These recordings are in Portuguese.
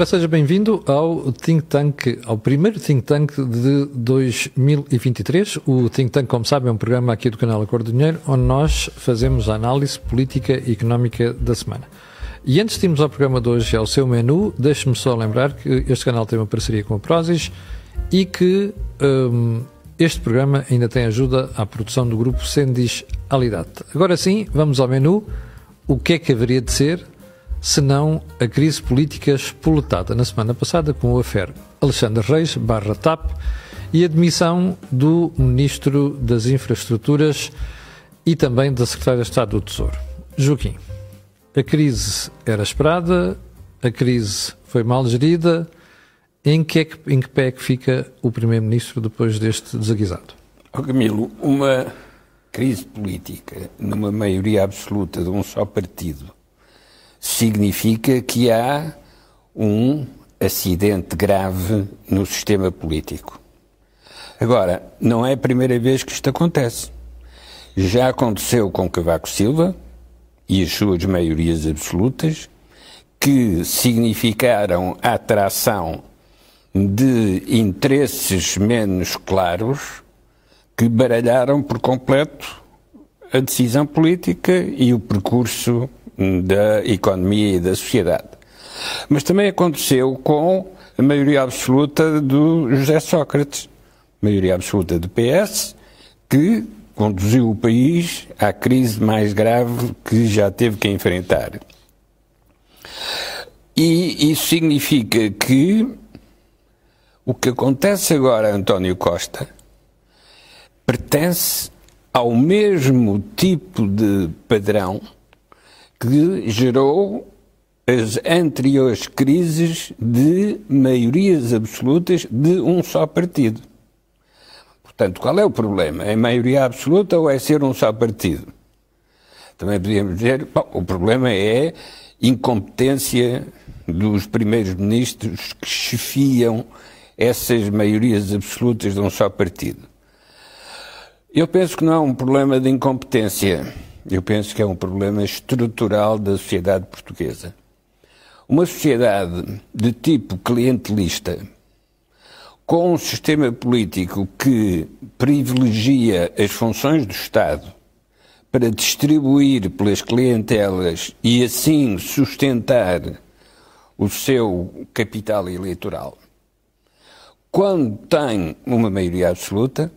Ora, seja bem-vindo ao Think Tank, ao primeiro Think Tank de 2023. O Think Tank, como sabem, é um programa aqui do canal Acordo do Dinheiro, onde nós fazemos a análise política e económica da semana. E antes de irmos ao programa de hoje, ao seu menu, deixe-me só lembrar que este canal tem uma parceria com a Prozis e que hum, este programa ainda tem ajuda à produção do grupo Sendis Alidate. Agora sim, vamos ao menu. O que é que haveria de ser senão a crise política espoletada na semana passada com o affair Alexandre Reis barra TAP e a demissão do Ministro das Infraestruturas e também da Secretária de Estado do Tesouro. Joaquim, a crise era esperada, a crise foi mal gerida, em que, é que, em que pé é que fica o Primeiro-Ministro depois deste desaguisado? Oh, Camilo, uma crise política numa maioria absoluta de um só partido significa que há um acidente grave no sistema político. Agora, não é a primeira vez que isto acontece. Já aconteceu com Cavaco Silva e as suas maiorias absolutas, que significaram a atração de interesses menos claros que baralharam por completo a decisão política e o percurso da economia e da sociedade. Mas também aconteceu com a maioria absoluta do José Sócrates, maioria absoluta do PS, que conduziu o país à crise mais grave que já teve que enfrentar. E isso significa que o que acontece agora a António Costa pertence ao mesmo tipo de padrão que gerou as anteriores crises de maiorias absolutas de um só partido. Portanto, qual é o problema? É maioria absoluta ou é ser um só partido? Também podíamos dizer, bom, o problema é incompetência dos primeiros ministros que chefiam essas maiorias absolutas de um só partido. Eu penso que não é um problema de incompetência eu penso que é um problema estrutural da sociedade portuguesa. Uma sociedade de tipo clientelista, com um sistema político que privilegia as funções do Estado para distribuir pelas clientelas e assim sustentar o seu capital eleitoral, quando tem uma maioria absoluta,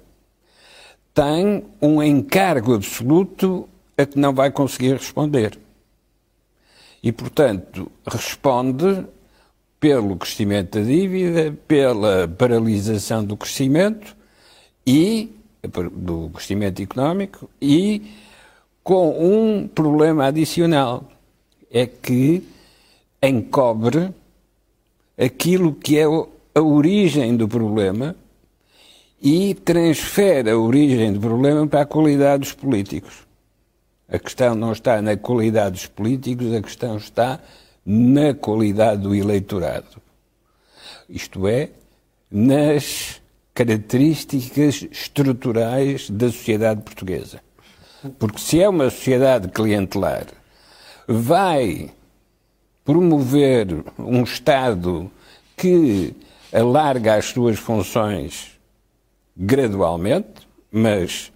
tem um encargo absoluto a que não vai conseguir responder. E, portanto, responde pelo crescimento da dívida, pela paralisação do crescimento e do crescimento económico e com um problema adicional é que encobre aquilo que é a origem do problema e transfere a origem do problema para a qualidade dos políticos. A questão não está na qualidade dos políticos, a questão está na qualidade do eleitorado. Isto é, nas características estruturais da sociedade portuguesa. Porque se é uma sociedade clientelar, vai promover um Estado que alarga as suas funções gradualmente, mas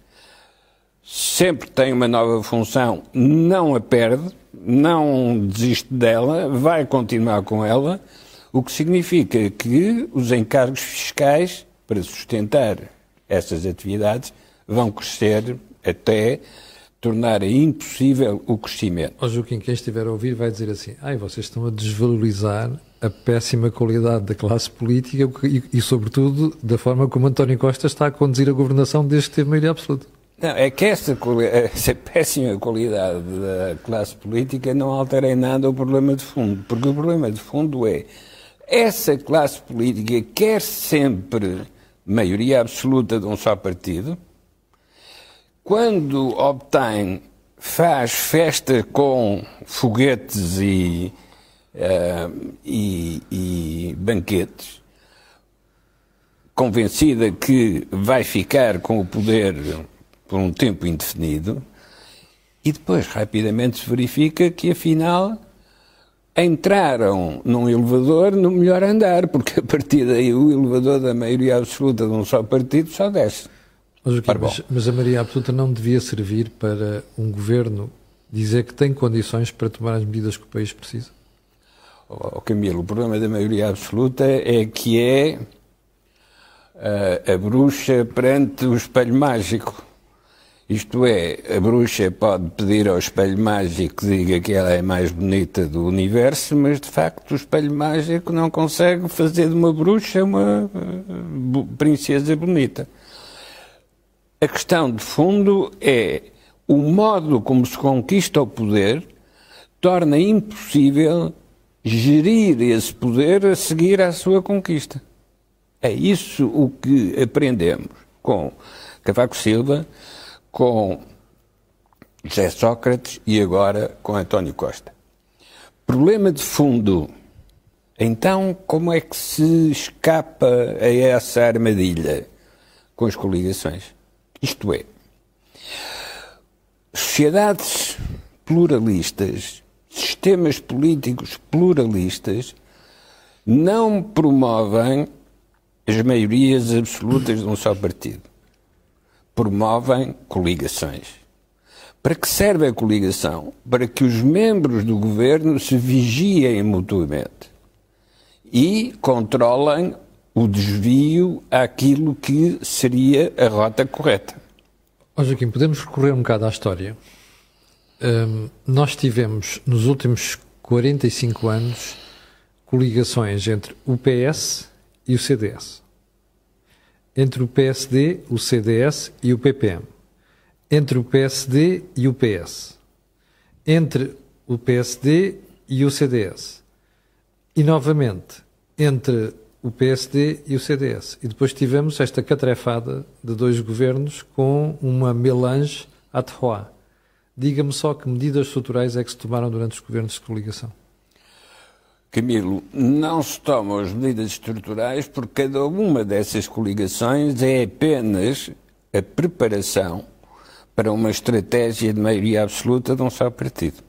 sempre tem uma nova função, não a perde, não desiste dela, vai continuar com ela, o que significa que os encargos fiscais para sustentar essas atividades vão crescer até tornar impossível o crescimento. Oh, Joaquim, quem estiver a ouvir vai dizer assim, ai, vocês estão a desvalorizar a péssima qualidade da classe política e, e, sobretudo, da forma como António Costa está a conduzir a governação desde que teve maioria absoluta. Não, é que essa, essa péssima qualidade da classe política não altera em nada o problema de fundo, porque o problema de fundo é essa classe política quer sempre maioria absoluta de um só partido, quando obtém, faz festa com foguetes e, uh, e, e banquetes, convencida que vai ficar com o poder por um tempo indefinido e depois rapidamente se verifica que afinal entraram num elevador no melhor andar, porque a partir daí o elevador da maioria absoluta de um só partido só desce. Mas, mas, mas a maioria absoluta não devia servir para um governo dizer que tem condições para tomar as medidas que o país precisa? Oh, Camilo, o problema da maioria absoluta é que é a, a bruxa perante o espelho mágico. Isto é, a bruxa pode pedir ao espelho mágico que diga que ela é mais bonita do universo, mas de facto o espelho mágico não consegue fazer de uma bruxa uma princesa bonita. A questão de fundo é o modo como se conquista o poder torna impossível gerir esse poder a seguir à sua conquista. É isso o que aprendemos com Cavaco Silva, com José Sócrates e agora com António Costa. Problema de fundo. Então, como é que se escapa a essa armadilha? Com as coligações. Isto é, sociedades pluralistas, sistemas políticos pluralistas, não promovem as maiorias absolutas de um só partido. Promovem coligações. Para que serve a coligação? Para que os membros do governo se vigiem mutuamente e controlem o desvio àquilo que seria a rota correta. Ó Joaquim, podemos recorrer um bocado à história. Um, nós tivemos, nos últimos 45 anos, coligações entre o PS e o CDS. Entre o PSD, o CDS e o PPM. Entre o PSD e o PS. Entre o PSD e o CDS. E, novamente, entre o PSD e o CDS. E depois tivemos esta catrefada de dois governos com uma melange à. Diga-me só que medidas estruturais é que se tomaram durante os governos de coligação. Camilo, não se tomam as medidas estruturais porque cada uma dessas coligações é apenas a preparação para uma estratégia de maioria absoluta de um só partido.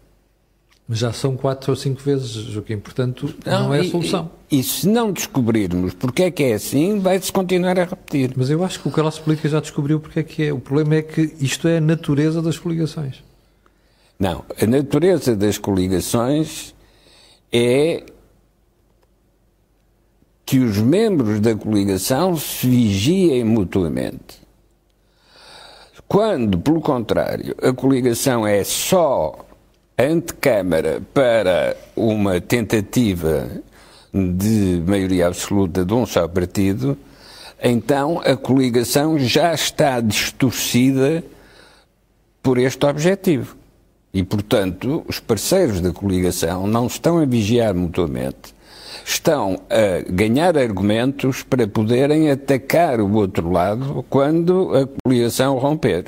Mas já são quatro ou cinco vezes, Joaquim, portanto não, não é a solução. E, e, se não descobrirmos porque é que é assim, vai-se continuar a repetir. Mas eu acho que o classe política já descobriu porque é que é. O problema é que isto é a natureza das coligações. Não, a natureza das coligações é que os membros da coligação se vigiem mutuamente. Quando, pelo contrário, a coligação é só antecâmara para uma tentativa de maioria absoluta de um só partido, então a coligação já está distorcida por este objetivo. E, portanto, os parceiros da coligação não estão a vigiar mutuamente, estão a ganhar argumentos para poderem atacar o outro lado quando a coligação romper.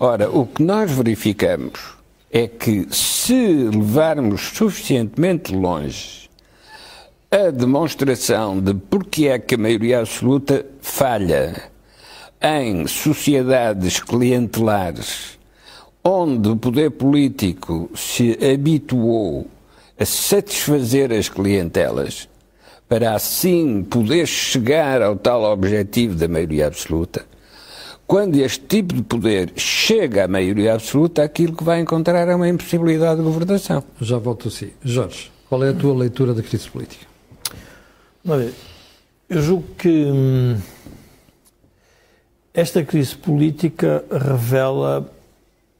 Ora, o que nós verificamos é que se levarmos suficientemente longe a demonstração de porque é que a maioria absoluta falha em sociedades clientelares onde o poder político se habituou a satisfazer as clientelas para assim poder chegar ao tal objetivo da maioria absoluta, quando este tipo de poder chega à maioria absoluta, aquilo que vai encontrar é uma impossibilidade de governação. Já volto a si. Jorge, qual é a tua leitura da crise política? Olha, eu julgo que hum, esta crise política revela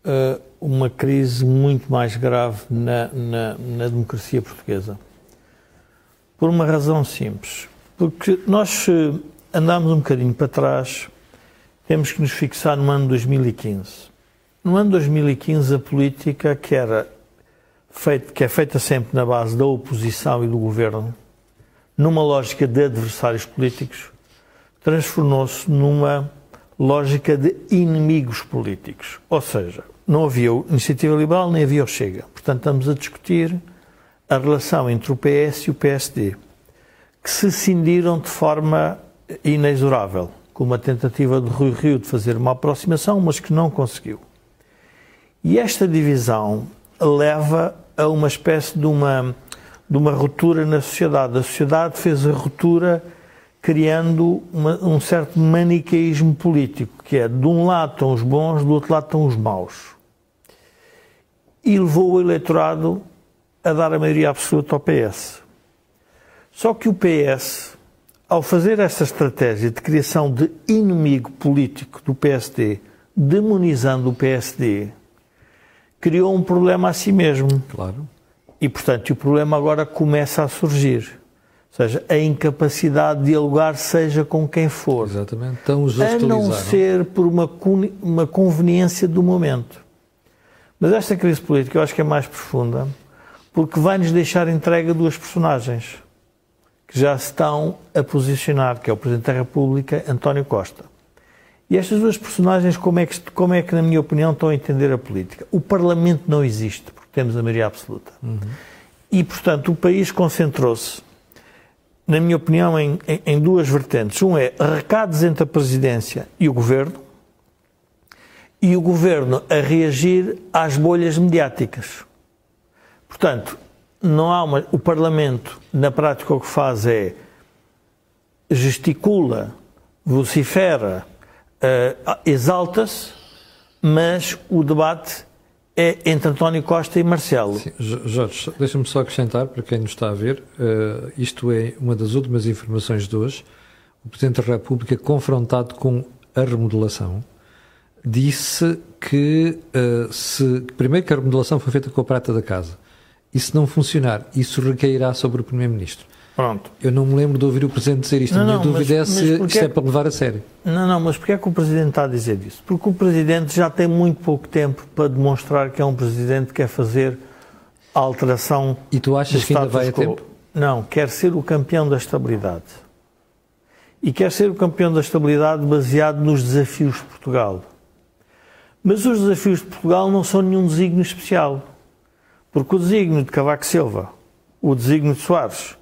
uh, uma crise muito mais grave na, na, na, democracia portuguesa. Por uma razão simples. Porque nós, se andarmos um bocadinho para trás, temos que nos fixar no ano 2015. No ano 2015, a política que, era feita, que é feita sempre na base da oposição e do governo, numa lógica de adversários políticos, transformou-se numa lógica de inimigos políticos. Ou seja, não havia iniciativa liberal nem havia o Chega. Portanto, estamos a discutir a relação entre o PS e o PSD, que se cindiram de forma inexorável, com uma tentativa de Rui Rio de fazer uma aproximação, mas que não conseguiu. E esta divisão leva a uma espécie de uma, de uma ruptura na sociedade. A sociedade fez a ruptura criando uma, um certo maniqueísmo político, que é de um lado estão os bons, do outro lado estão os maus. E levou o eleitorado a dar a maioria absoluta ao PS. Só que o PS, ao fazer essa estratégia de criação de inimigo político do PSD, demonizando o PSD, criou um problema a si mesmo. Claro. E, portanto, o problema agora começa a surgir. Ou seja, a incapacidade de dialogar seja com quem for. Exatamente. Então, a não ser por uma, uma conveniência do momento. Mas esta crise política eu acho que é mais profunda porque vai-nos deixar entregue a duas personagens que já se estão a posicionar, que é o Presidente da República, António Costa. E estas duas personagens, como é, que, como é que, na minha opinião, estão a entender a política? O Parlamento não existe, porque temos a maioria absoluta. Uhum. E, portanto, o país concentrou-se na minha opinião, em, em, em, duas vertentes. Um é recados entre a Presidência e o Governo, e o Governo a reagir às bolhas mediáticas. Portanto, não há uma, o Parlamento, na prática, o que faz é gesticula, vocifera, uh, exalta-se, mas o debate é entre António Costa e Marcelo. Sim, Jorge, deixa-me só acrescentar, para quem nos está a ver, uh, isto é uma das últimas informações de hoje. O Presidente da República, confrontado com a remodelação, disse que uh, se primeiro que a remodelação foi feita com a prata da casa e se não funcionar, isso recairá sobre o Primeiro-Ministro. Pronto. Eu não me lembro de ouvir o Presidente dizer isto. Não, a minha não, dúvida mas, é se isto é para levar a sério. Não, não, mas porquê é que o Presidente está a dizer isso? Porque o Presidente já tem muito pouco tempo para demonstrar que é um Presidente que quer fazer a alteração E tu achas que ainda vai a tempo? Não, quer ser o campeão da estabilidade. E quer ser o campeão da estabilidade baseado nos desafios de Portugal. Mas os desafios de Portugal não são nenhum desígnio especial. Porque o desígnio de Cavaco Silva, o desígnio de Soares,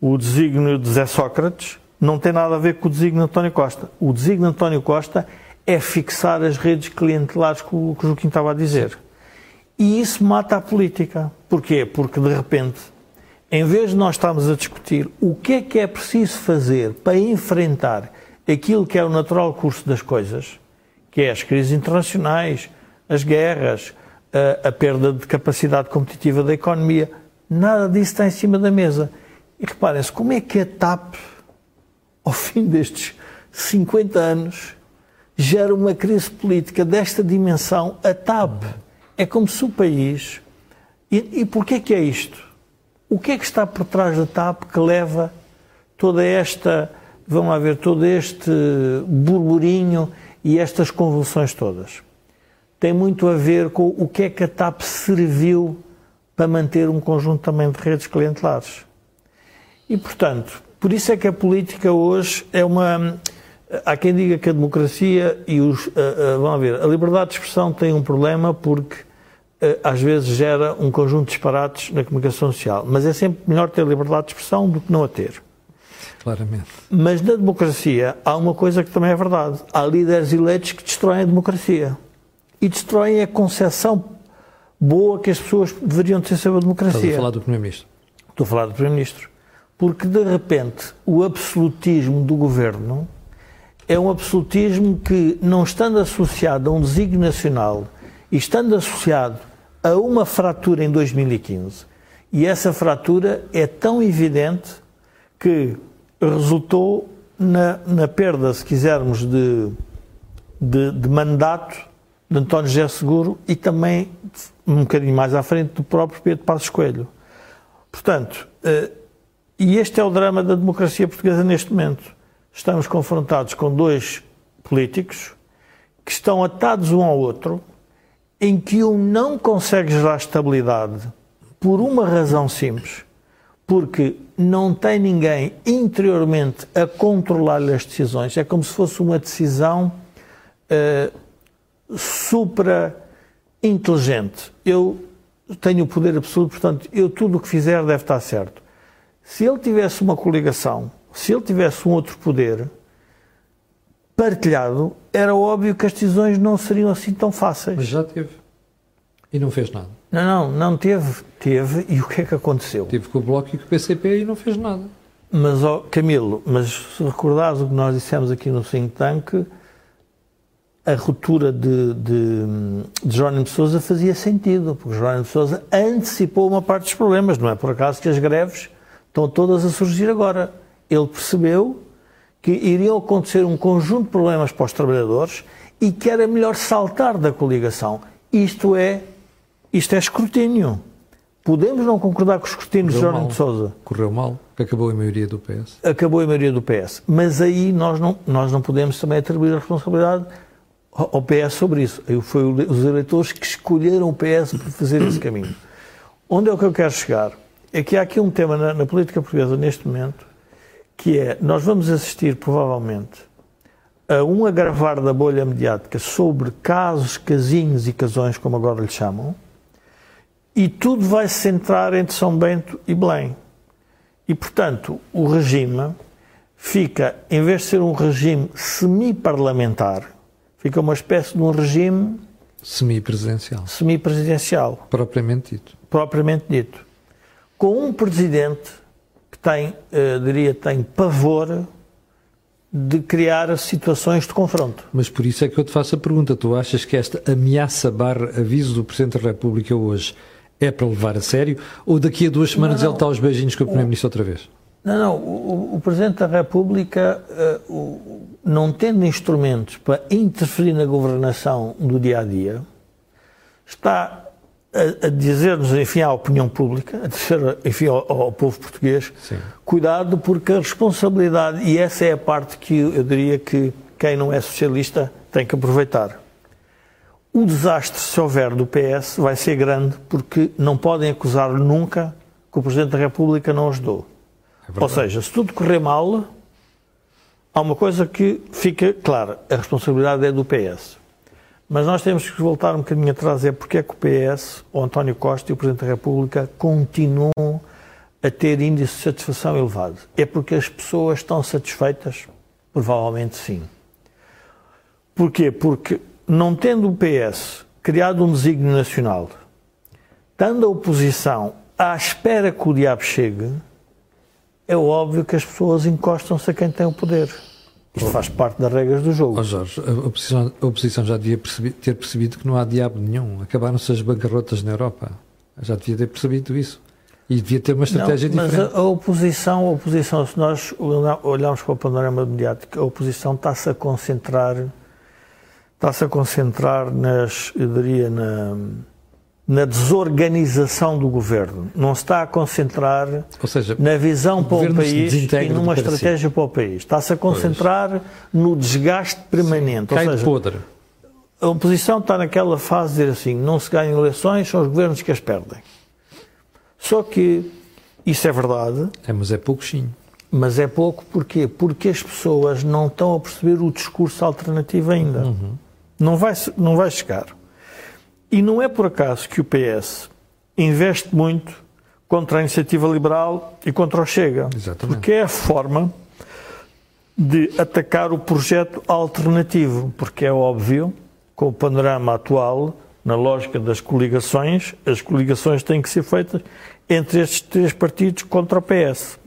o desígnio de Zé Sócrates não tem nada a ver com o desígnio de António Costa. O desígnio de António Costa é fixar as redes clientelares que o, Joaquim estava a dizer. E isso mata a política. Porquê? Porque, de repente, em vez de nós estarmos a discutir o que é que é preciso fazer para enfrentar aquilo que é o natural curso das coisas, que é as crises internacionais, as guerras, a, a perda de capacidade competitiva da economia, nada disso está em cima da mesa. E reparem-se, como é que a TAP, ao fim destes 50 anos, gera uma crise política desta dimensão? A TAP é como se o país. E, e porquê que é isto? O que é que está por trás da TAP que leva toda esta, vamos lá ver, todo este burburinho e estas convulsões todas? Tem muito a ver com o que é que a TAP serviu para manter um conjunto também de redes clientelares. E, portanto, por isso é que a política hoje é uma. Há quem diga que a democracia e os. Uh, uh, vamos ver, a liberdade de expressão tem um problema porque uh, às vezes gera um conjunto de disparates na comunicação social. Mas é sempre melhor ter liberdade de expressão do que não a ter. Claramente. Mas na democracia há uma coisa que também é verdade. Há líderes eleitos que destroem a democracia. E destroem a concepção boa que as pessoas deveriam ter sobre a democracia. Estou a falar do Primeiro-Ministro. Estou a falar do Primeiro-Ministro. Porque, de repente, o absolutismo do governo é um absolutismo que, não estando associado a um desígnio nacional e estando associado a uma fratura em 2015, e essa fratura é tão evidente que resultou na, na perda, se quisermos, de, de, de mandato de António José Seguro e também, um bocadinho mais à frente, do próprio Pedro Passos Coelho. Portanto, eh, e este é o drama da democracia portuguesa neste momento. Estamos confrontados com dois políticos que estão atados um ao outro, em que um não consegue gerar estabilidade por uma razão simples, porque não tem ninguém interiormente a controlar-lhe as decisões. É como se fosse uma decisão uh, supra inteligente. Eu tenho o poder absoluto, portanto, eu tudo o que fizer deve estar certo. Se ele tivesse uma coligação, se ele tivesse um outro poder partilhado, era óbvio que as decisões não seriam assim tão fáceis. Mas já teve. E não fez nada. Não, não, não teve. Teve. E o que é que aconteceu? Teve com o Bloco e com o PCP e não fez nada. Mas, oh, Camilo, mas se recordares o que nós dissemos aqui no think tank, a ruptura de, de, de Jerónimo Sousa fazia sentido, porque Jerónimo de Sousa antecipou uma parte dos problemas. Não é por acaso que as greves estão todas a surgir agora. Ele percebeu que iriam acontecer um conjunto de problemas para os trabalhadores e que era melhor saltar da coligação. Isto é, isto é escrutínio. Podemos não concordar com o escrutínio de Jerónimo de Sousa. Correu mal, acabou a maioria do PS. Acabou a maioria do PS. Mas aí nós não, nós não podemos também atribuir a responsabilidade ao PS sobre isso. Foi os eleitores que escolheram o PS para fazer esse caminho. Onde é o que eu quero chegar? É que há aqui um tema na, na política portuguesa neste momento que é, nós vamos assistir provavelmente a um agravar da bolha mediática sobre casos, casinhos e casões, como agora lhe chamam, e tudo vai se centrar entre São Bento e Belém. E, portanto, o regime fica, em vez de ser um regime semi-parlamentar, fica uma espécie de um regime semi-presidencial. Semi-presidencial. Propriamente dito. Propriamente dito. Com um presidente que tem, uh, diria, tem pavor de criar situações de confronto. Mas por isso é que eu te faço a pergunta. Tu achas que esta ameaça barra aviso do Presidente da República hoje é para levar a sério? Ou daqui a duas semanas não, não. ele está aos beijinhos com o Primeiro-Ministro outra vez? Não, não. O, o Presidente da República, uh, o, não tendo instrumentos para interferir na governação do dia a dia, está a, a dizer-nos, enfim, à opinião pública, a dizer, enfim, ao, ao povo português, Sim. cuidado, porque a responsabilidade, e essa é a parte que eu diria que quem não é socialista tem que aproveitar. O desastre, se houver do PS, vai ser grande, porque não podem acusar nunca que o Presidente da República não ajudou. É Ou seja, se tudo correr mal, há uma coisa que fica clara: a responsabilidade é do PS. Mas nós temos que voltar um bocadinho atrás, é porque é que o PS, o António Costa e o Presidente da República continuam a ter índice de satisfação elevado. É porque as pessoas estão satisfeitas? Provavelmente sim. Porquê? Porque não tendo o PS criado um desígnio nacional, estando a oposição à espera que o diabo chegue, é óbvio que as pessoas encostam-se a quem tem o poder. Isto faz parte das regras do jogo. Oh Jorge, a oposição, a oposição já devia perceber, ter percebido que não há diabo nenhum. Acabaram-se as bancarrotas na Europa. Já devia ter percebido isso. E devia ter uma estratégia não, diferente. Mas a, a, oposição, a oposição, se nós olharmos para o panorama mediático, a oposição está-se a concentrar, está-se a concentrar nas, eu diria, na, na desorganização do governo. Não se está a concentrar seja, na visão para o país e numa estratégia para o país. Está-se a concentrar pois. no desgaste permanente. Sim, Ou seja, podre. A oposição está naquela fase de dizer assim: não se ganham eleições, são os governos que as perdem. Só que isso é verdade. É, mas é pouco sim. Mas é pouco porquê? Porque as pessoas não estão a perceber o discurso alternativo ainda. Uhum. Não, vai, não vai chegar. E não é por acaso que o PS investe muito contra a iniciativa liberal e contra o Chega. Exatamente. Porque é a forma de atacar o projeto alternativo, porque é óbvio, com o panorama atual, na lógica das coligações, as coligações têm que ser feitas entre estes três partidos contra o PS.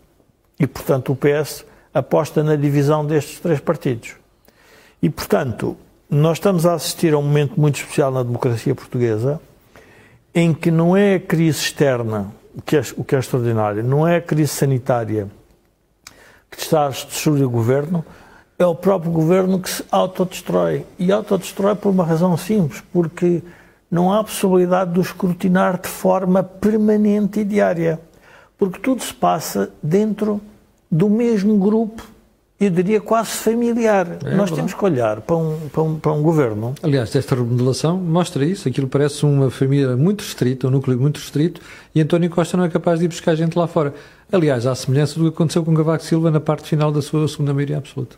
E, portanto, o PS aposta na divisão destes três partidos. E, portanto, nós estamos a assistir a um momento muito especial na democracia portuguesa, em que não é a crise externa, o que é, o que é extraordinário, não é a crise sanitária que está a destruir o governo, é o próprio governo que se autodestrói. E autodestrói por uma razão simples, porque não há possibilidade de o escrutinar de forma permanente e diária. Porque tudo se passa dentro do mesmo grupo eu diria quase familiar. É Nós temos que olhar para um, para, um, para um governo. Aliás, esta remodelação mostra isso. Aquilo parece uma família muito restrita, um núcleo muito restrito, e António Costa não é capaz de ir buscar gente lá fora. Aliás, à semelhança do que aconteceu com Cavaco Silva na parte final da sua segunda maioria absoluta.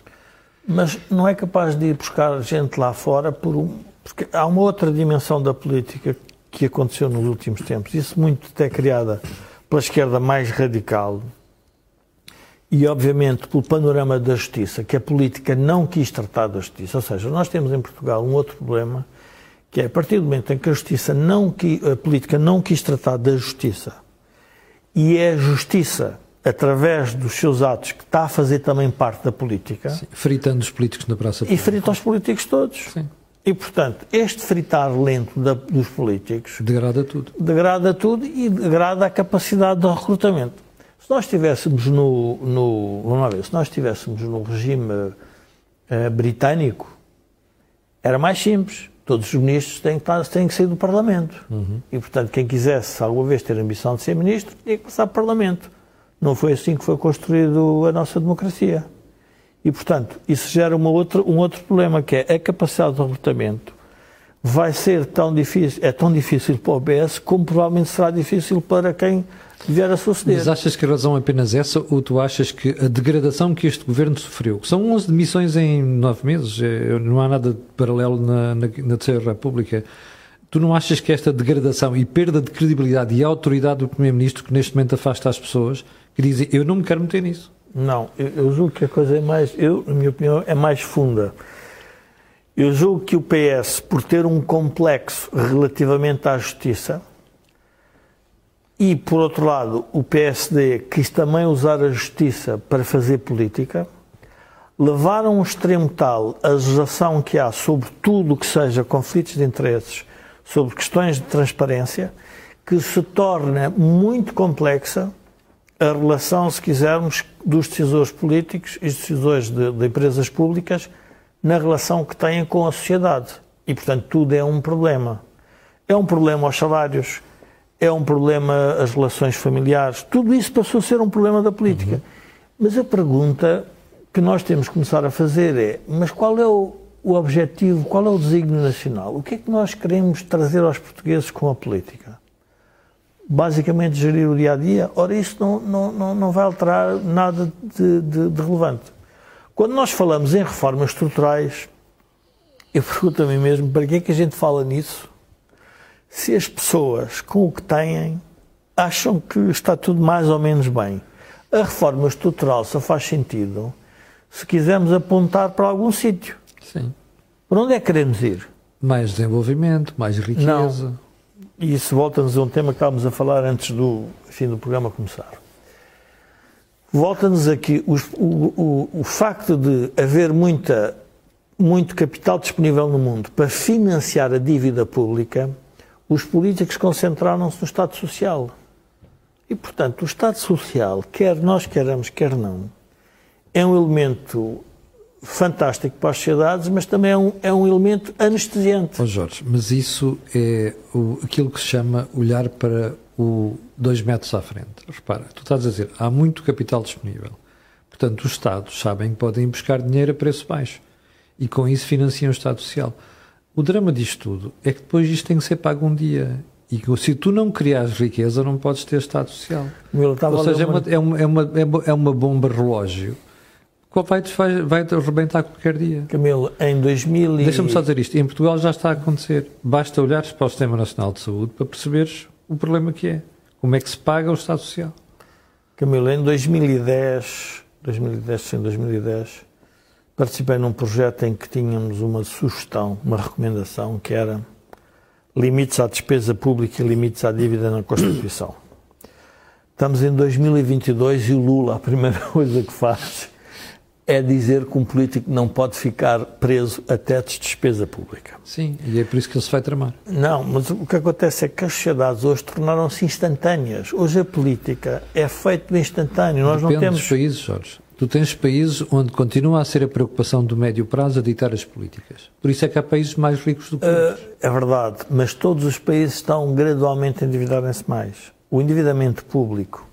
Mas não é capaz de ir buscar gente lá fora por um, porque há uma outra dimensão da política que aconteceu nos últimos tempos. Isso muito até criada pela esquerda mais radical, e, obviamente, pelo panorama da justiça, que a política não quis tratar da justiça. Ou seja, nós temos em Portugal um outro problema, que é a partir do momento em que a justiça não a política não quis tratar da justiça e é a justiça através dos seus atos que está a fazer também parte da política, Sim, fritando os políticos na praça pública. E frita os políticos todos. Sim. E, portanto, este fritar lento da, dos políticos... Degrada tudo. Degrada tudo e degrada a capacidade de recrutamento. Se nós estivéssemos no, no, vamos ver, se nós estivéssemos no regime uh, britânico, era mais simples. Todos os ministros têm que, estar, têm que sair do Parlamento. Uhum. E, portanto, quem quisesse alguma vez ter a ambição de ser ministro, tinha que passar Parlamento. Não foi assim que foi construído a nossa democracia. E, portanto, isso gera uma outra, um outro problema, que é a capacidade de recrutamento vai ser tão difícil, é tão difícil para o PS como provavelmente será difícil para quem vier a suceder. Mas achas que a razão é apenas essa ou tu achas que a degradação que este governo sofreu, que são 11 demissões em 9 meses, é, não há nada de paralelo na, na, na Terceira República, tu não achas que esta degradação e perda de credibilidade e autoridade do Primeiro-Ministro que neste momento afasta as pessoas, que dizem eu não me quero meter nisso? Não, eu, eu julgo que a coisa é mais, eu, na minha opinião, é mais funda. Eu julgo que o PS, por ter um complexo relativamente à justiça, e, por outro lado, o PSD quis também usar a justiça para fazer política, levaram um extremo tal a legislação que há sobre tudo o que seja conflitos de interesses, sobre questões de transparência, que se torna muito complexa a relação, se quisermos, dos decisores políticos e decisores de, de empresas públicas na relação que têm com a sociedade. E, portanto, tudo é um problema. É um problema aos salários, é um problema as relações familiares, tudo isso passou a ser um problema da política. Uhum. Mas a pergunta que nós temos que começar a fazer é: mas qual é o, o objetivo, qual é o desígnio nacional? O que é que nós queremos trazer aos portugueses com a política? Basicamente, gerir o dia a dia? Ora, isso não, não, não, não vai alterar nada de, de, de relevante. Quando nós falamos em reformas estruturais, eu pergunto a mim mesmo para que é que a gente fala nisso se as pessoas, com o que têm, acham que está tudo mais ou menos bem. A reforma estrutural só faz sentido se quisermos apontar para algum sítio. Sim. Por onde é que queremos ir? Mais desenvolvimento, mais riqueza. Não. E isso volta-nos a um tema que estávamos a falar antes do fim do programa começar volta-nos aqui o, o, o, facto de haver muita, muito capital disponível no mundo para financiar a dívida pública, os políticos concentraram-se no Estado Social. E, portanto, o Estado Social, quer nós queiramos, quer não, é um elemento fantástico para as sociedades, mas também é um, é um elemento anestesiante. Oh Jorge, mas isso é o, aquilo que se chama olhar para o dois metros à frente. Repara, tu estás a dizer, há muito capital disponível. Portanto, os Estados sabem que podem buscar dinheiro a preço baixo e com isso financiam o Estado Social. O drama disto tudo é que depois isto tem que ser pago um dia. E se tu não criares riqueza, não podes ter Estado Social. Ou seja, é uma, é, uma, é, uma, é uma bomba relógio que vai, vai, vai arrebentar qualquer dia. Camilo, em 2000 e... Deixa-me só dizer isto. Em Portugal já está a acontecer. Basta olhares para o Sistema Nacional de Saúde para perceberes o problema que é. Como é que se paga o Estado Social? Camilo, em 2010, 2010, sim, 2010, participei num projeto em que tínhamos uma sugestão, uma recomendação, que era limites à despesa pública e limites à dívida na Constituição. Estamos em 2022 e o Lula, a primeira coisa que faz é dizer que um político não pode ficar preso a tetos de despesa pública. Sim, e é por isso que ele se vai tramar. Não, mas o que acontece é que as sociedades hoje tornaram-se instantâneas. Hoje a política é feita instantâneo. Nós Depende não temos. dos países, Jorge. Tu tens países onde continua a ser a preocupação do médio prazo a ditar as políticas. Por isso é que há países mais ricos do que outros. É verdade, mas todos os países estão gradualmente a endividarem-se mais. O endividamento público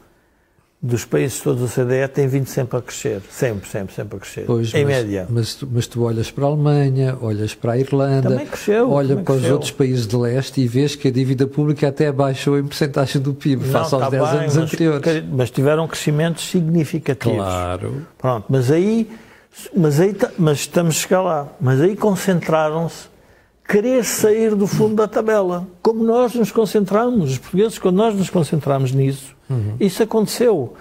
dos países todos da CDE tem vindo sempre a crescer, sempre, sempre, sempre a crescer, pois, em mas, média. Mas tu, mas tu olhas para a Alemanha, olhas para a Irlanda, também cresceu, olha também para cresceu. os outros países de leste e vês que a dívida pública até baixou em porcentagem do PIB Não, face aos tá 10 bem, anos mas, anteriores. Mas tiveram crescimentos significativos. Claro. Pronto, mas aí, mas aí mas estamos a chegar lá, mas aí concentraram-se querer sair do fundo da tabela. Como nós nos concentramos, os portugueses, quando nós nos concentramos nisso, uhum. isso aconteceu.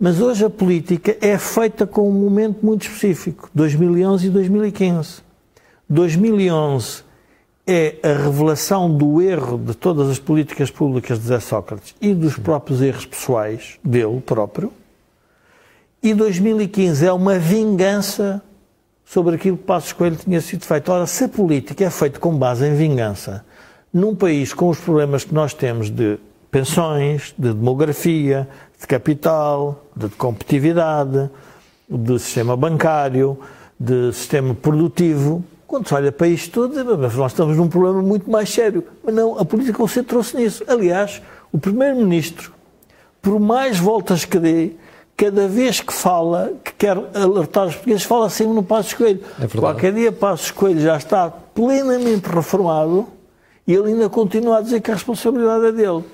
Mas hoje a política é feita com um momento muito específico, 2011 e 2015. 2011 é a revelação do erro de todas as políticas públicas de Zé Sócrates e dos próprios erros pessoais dele próprio. E 2015 é uma vingança sobre aquilo que Passos Coelho tinha sido feito. Ora, se a política é feita com base em vingança, num país com os problemas que nós temos de pensões, de demografia, de capital, de competitividade, de sistema bancário, de sistema produtivo, quando se olha para isto tudo, nós estamos num problema muito mais sério. Mas não, a política concentrou-se nisso. Aliás, o Primeiro-Ministro, por mais voltas que dê, cada vez que fala, que quer alertar os portugueses, fala sempre no Passo Coelho. É Qualquer dia Passo Coelho já está plenamente reformado e ele ainda continua a dizer que a responsabilidade é dele.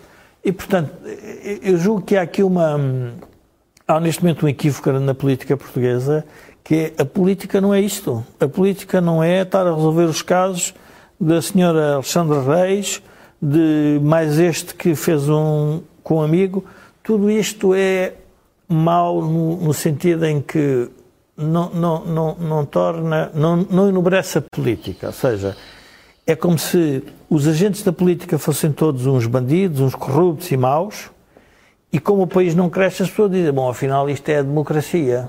E, portanto, eu julgo que há aqui uma. Há neste momento um equívoco na política portuguesa que é, a política não é isto. A política não é estar a resolver os casos da senhora Alexandra Reis, de mais este que fez um com um amigo. Tudo isto é mau no, no sentido em que não, não, não, não torna, não, não enobrece a política. Ou seja, é como se os agentes da política fossem todos uns bandidos, uns corruptos e maus, e como o país não cresce, as pessoas dizem, bom, afinal isto é a democracia.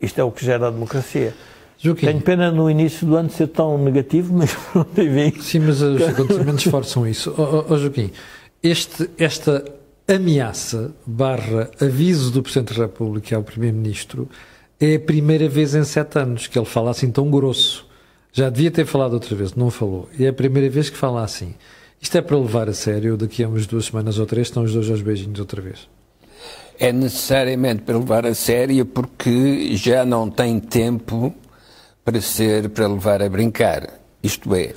Isto é o que gera a democracia. Joaquim. Tenho pena no início do ano ser tão negativo, mas pronto, enfim. Sim, mas os acontecimentos forçam isso. Oh, oh, Joaquim, este, esta ameaça barra aviso do Presidente da República ao Primeiro-Ministro é a primeira vez em sete anos que ele fala assim tão grosso. Já devia ter falado outra vez, não falou. E é a primeira vez que fala assim. Isto é para levar a sério, daqui a umas duas semanas ou três estão os dois aos beijinhos outra vez é necessariamente para levar a sério porque já não tem tempo para ser para levar a brincar. Isto é,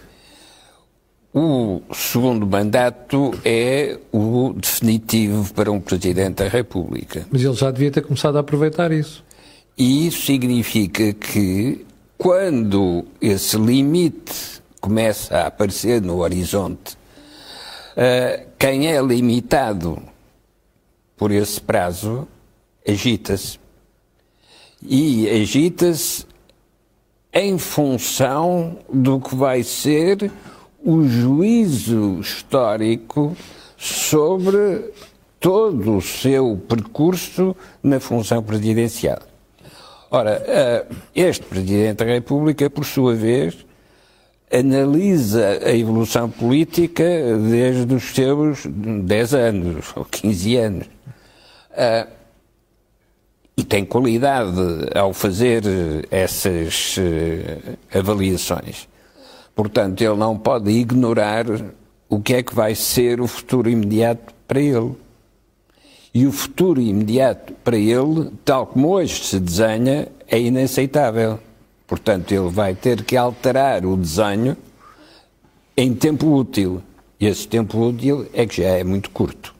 o segundo mandato é o definitivo para um Presidente da República. Mas ele já devia ter começado a aproveitar isso. E isso significa que, quando esse limite começa a aparecer no horizonte, uh, quem é limitado por esse prazo, agita-se. E agita-se em função do que vai ser o juízo histórico sobre todo o seu percurso na função presidencial. Ora, eh, este Presidente da República, por sua vez, analisa a evolução política desde os seus 10 anos ou 15 anos. Uh, e tem qualidade ao fazer essas uh, avaliações. Portanto, ele não pode ignorar o que é que vai ser o futuro imediato para ele. E o futuro imediato para ele, tal como hoje se desenha, é inaceitável. Portanto, ele vai ter que alterar o desenho em tempo útil. E esse tempo útil é que já é muito curto.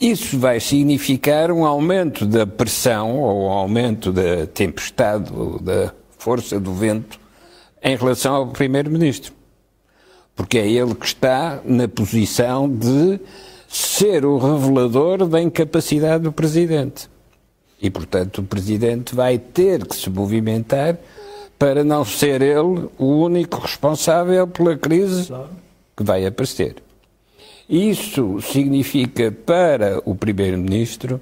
Isso vai significar um aumento da pressão ou um aumento da tempestade ou da força do vento em relação ao Primeiro-Ministro. Porque é ele que está na posição de ser o revelador da incapacidade do Presidente. E, portanto, o Presidente vai ter que se movimentar para não ser ele o único responsável pela crise que vai aparecer. Isso significa para o Primeiro-Ministro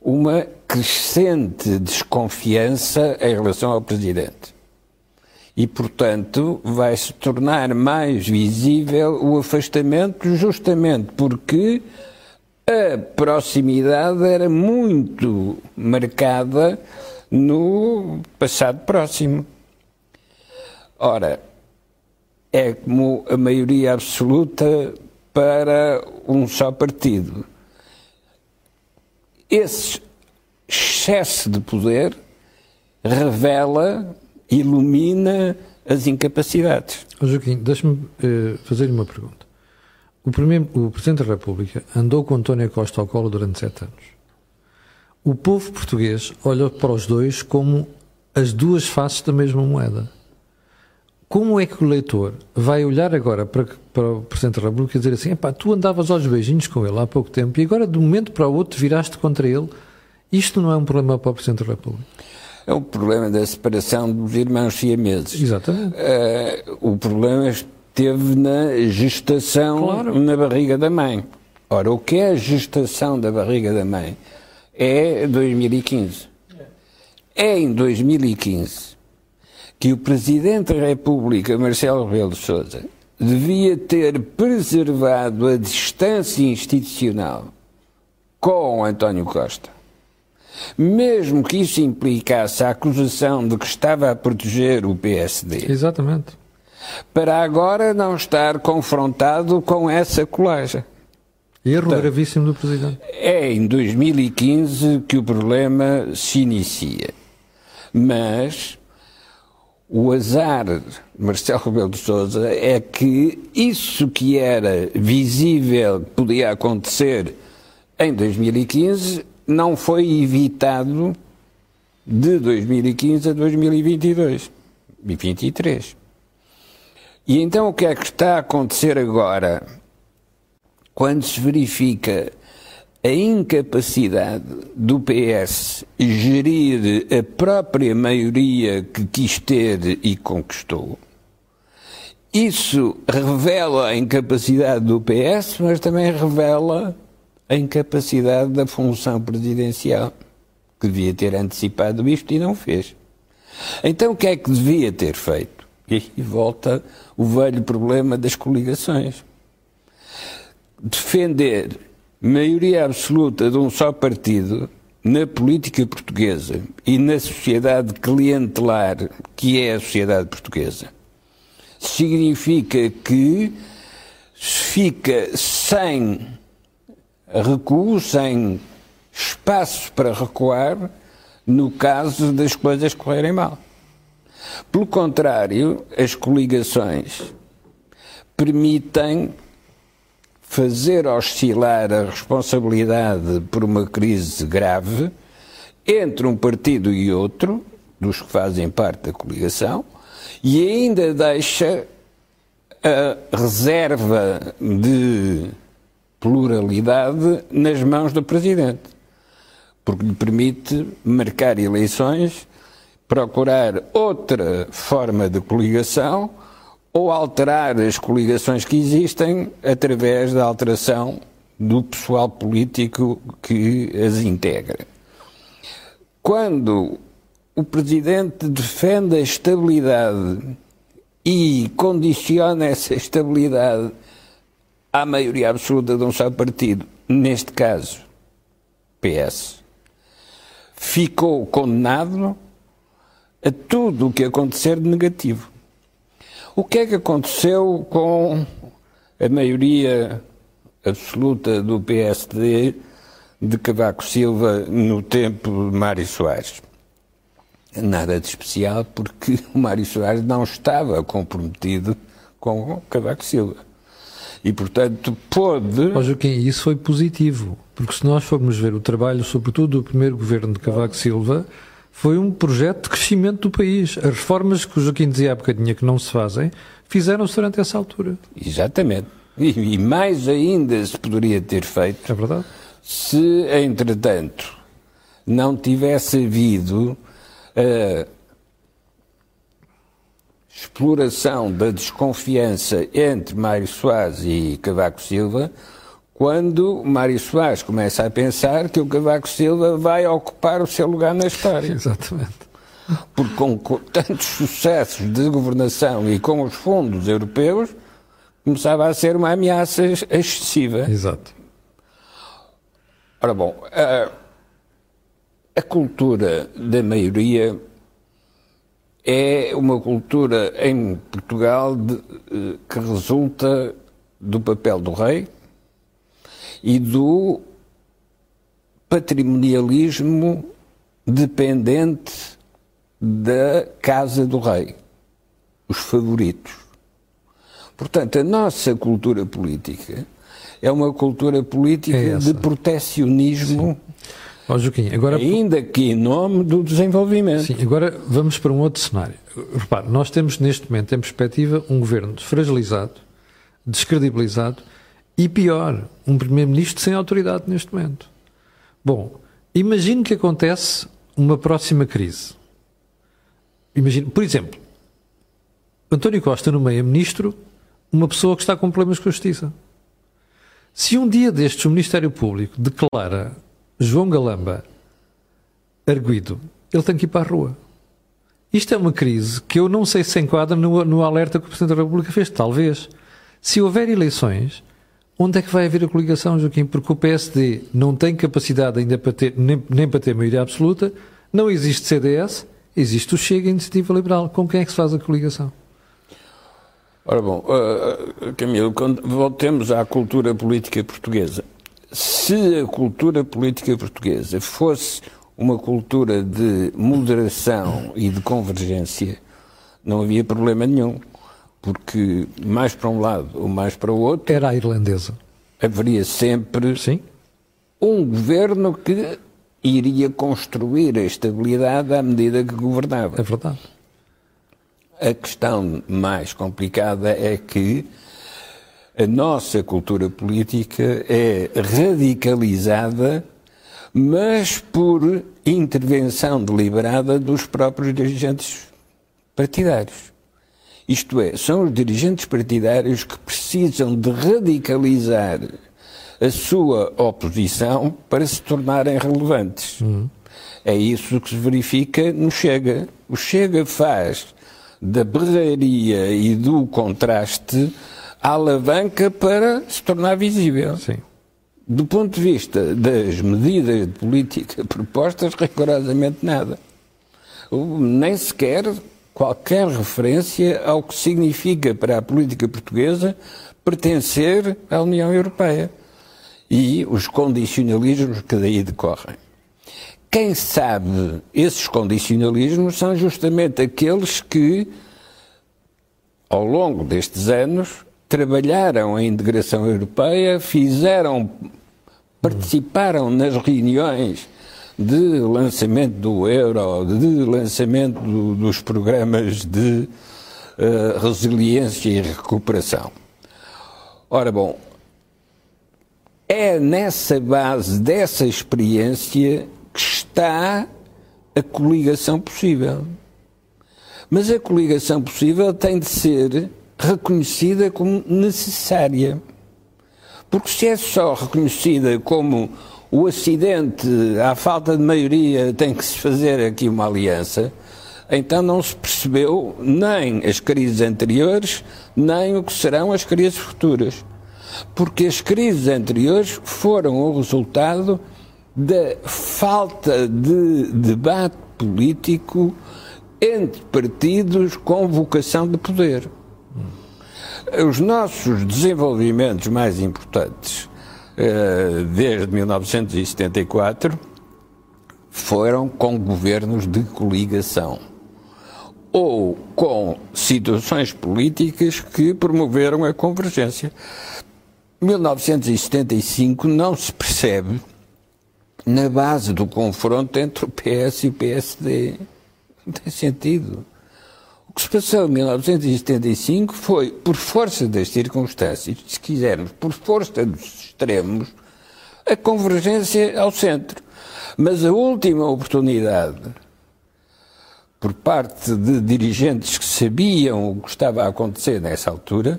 uma crescente desconfiança em relação ao Presidente. E, portanto, vai se tornar mais visível o afastamento, justamente porque a proximidade era muito marcada no passado próximo. Ora, é como a maioria absoluta para um só partido. Esse excesso de poder revela, ilumina as incapacidades. Joaquim, deixe-me uh, fazer-lhe uma pergunta. O, primeiro, o Presidente da República andou com António Costa ao colo durante sete anos. O povo português olha para os dois como as duas faces da mesma moeda como é que o leitor vai olhar agora para, para o Presidente da República e dizer assim: pá, tu andavas aos beijinhos com ele há pouco tempo e agora de um momento para o outro viraste contra ele? Isto não é um problema para o Presidente da República? É o problema da separação dos irmãos siameses. Exatamente. Uh, o problema teve na gestação Claro. na barriga da mãe. Ora, o que é a gestação da barriga da mãe? É 2015. É em 2015 que o Presidente da República, Marcelo Rebelo de Sousa, devia ter preservado a distância institucional com António Costa. Mesmo que isso implicasse a acusação de que estava a proteger o PSD, Exatamente. para agora não estar confrontado com essa colagem. Erro Tá. gravíssimo do Presidente. É em 2015 que o problema se inicia. Mas o azar de Marcelo Rebelo de Sousa é que isso que era visível que podia acontecer em 2015 não foi evitado de 2015 a 2022 e 23. E então o que é que está a acontecer agora? quando se verifica a incapacidade do PS gerir a própria maioria que quis ter e conquistou, isso revela a incapacidade do PS, mas também revela a incapacidade da função presidencial, que devia ter antecipado isto e não fez. Então o que é que devia ter feito? E aí volta o velho problema das coligações defender maioria absoluta de um só partido na política portuguesa e na sociedade clientelar que é a sociedade portuguesa significa que fica sem recuo, sem espaço para recuar no caso das coisas correrem mal. Pelo contrário, as coligações permitem fazer oscilar a responsabilidade por uma crise grave entre um partido e outro, dos que fazem parte da coligação, e ainda deixa a reserva de pluralidade nas mãos do Presidente, porque lhe permite marcar eleições, procurar outra forma de coligação ou alterar as coligações que existem através da alteração do pessoal político que as integra. Quando o Presidente defende a estabilidade e condiciona essa estabilidade à maioria absoluta de um só partido, neste caso, PS, ficou condenado a tudo o que acontecer de negativo. O que é que aconteceu com a maioria absoluta do PSD de Cavaco Silva no tempo de Mário Soares? Nada de especial, porque o Mário Soares não estava comprometido com Cavaco Silva. E, portanto, pôde. Ó Joaquim, isso foi positivo, porque se nós formos ver o trabalho, sobretudo do primeiro governo de Cavaco Silva, foi um projeto de crescimento do país. As reformas que o Joaquim dizia há bocadinho que não se fazem, fizeram-se durante essa altura. Exatamente. E, e mais ainda se poderia ter feito É verdade? se, entretanto, não tivesse havido a exploração da desconfiança entre Mário Soares e Cavaco Silva, quando Mário Soares começa a pensar que o Cavaco Silva vai ocupar o seu lugar na história. Exatamente. Porque com, com tantos sucessos de governação e com os fundos europeus, começava a ser uma ameaça excessiva. Exato. Ora bom, a, a cultura da maioria é uma cultura em Portugal de, eh, que resulta do papel do rei e do patrimonialismo dependente da casa do rei, os favoritos. Portanto, a nossa cultura política é uma cultura política É de protecionismo, Ó Joaquim, agora... ainda que em nome do desenvolvimento. Sim, agora vamos para um outro cenário. Repare, nós temos neste momento em perspectiva um governo fragilizado, descredibilizado e pior, um primeiro-ministro sem autoridade neste momento. Bom, imagine que acontece uma próxima crise. Imagine, por exemplo, António Costa nomeia ministro uma pessoa que está com problemas com a justiça. Se um dia destes o Ministério Público declara João Galamba arguido, ele tem que ir para a rua. Isto é uma crise que eu não sei se enquadra no, no alerta que o Presidente da República fez. Talvez. Se houver eleições, onde é que vai haver a coligação, Joaquim? Porque o PSD não tem capacidade ainda para ter, nem, nem para ter maioria absoluta, não existe CDS, existe o Chega e a Iniciativa Liberal. Com quem é que se faz a coligação? Ora bom, uh, Camilo, quando voltemos à cultura política portuguesa. Se a cultura política portuguesa fosse uma cultura de moderação e de convergência, não havia problema nenhum. Porque mais para um lado ou mais para o outro. Era a irlandesa. Haveria sempre Sim. um governo que iria construir a estabilidade à medida que governava. É verdade. A questão mais complicada é que a nossa cultura política é radicalizada, mas por intervenção deliberada dos próprios dirigentes partidários. Isto é, são os dirigentes partidários que precisam de radicalizar a sua oposição para se tornarem relevantes. Uhum. É isso que se verifica no Chega. O Chega faz da berraria e do contraste a alavanca para se tornar visível. Sim. Do ponto de vista das medidas de política propostas, rigorosamente nada. Nem sequer qualquer referência ao que significa para a política portuguesa pertencer à União Europeia e os condicionalismos que daí decorrem. Quem sabe esses condicionalismos são justamente aqueles que, ao longo destes anos, trabalharam a integração europeia, fizeram, participaram nas reuniões de lançamento do euro, de lançamento do, dos programas de uh, resiliência e recuperação. Ora bom, é nessa base dessa experiência que está a coligação possível. Mas a coligação possível tem de ser reconhecida como necessária. Porque se é só reconhecida como o acidente, à falta de maioria, tem que se fazer aqui uma aliança, então não se percebeu nem as crises anteriores, nem o que serão as crises futuras. Porque as crises anteriores foram o resultado da falta de debate político entre partidos com vocação de poder. Os nossos desenvolvimentos mais importantes eh, desde 1974 foram com governos de coligação ou com situações políticas que promoveram a convergência. 1975 não se percebe na base do confronto entre o PS e o PSD. Não tem sentido. O que se passou em 1975 foi, por força das circunstâncias, se quisermos, por força dos extremos, a convergência ao centro. Mas a última oportunidade, por parte de dirigentes que sabiam o que estava a acontecer nessa altura,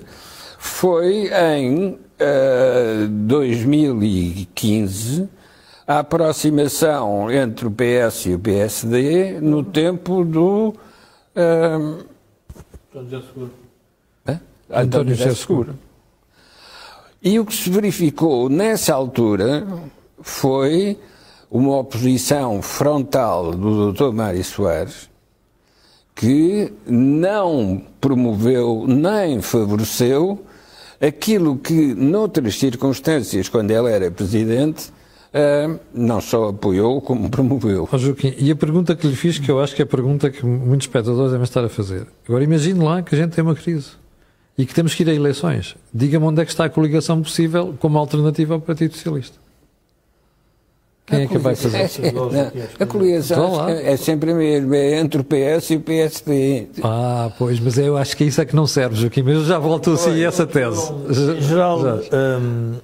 foi em uh, 2015 a aproximação entre o PS e o PSD no tempo do. Uh, António José Seguro. António José Seguro. E o que se verificou nessa altura foi uma oposição frontal do Dr. Mário Soares que não promoveu nem favoreceu aquilo que, noutras circunstâncias, quando ele era presidente, Uh, não só apoiou, como promoveu. Oh, Joaquim, e a pergunta que lhe fiz, que eu acho que é a pergunta que muitos espectadores devem estar a fazer. Agora imagine lá que a gente tem uma crise e que temos que ir a eleições. Diga-me onde é que está a coligação possível como alternativa ao Partido Socialista. Quem a é que vai fazer? É, não, a coligação é, é sempre a mesma, é entre o PS e o PSD. Ah, pois, mas eu acho que isso é que não serve, Joaquim, mas eu já volto assim a essa tese. Geral, hum,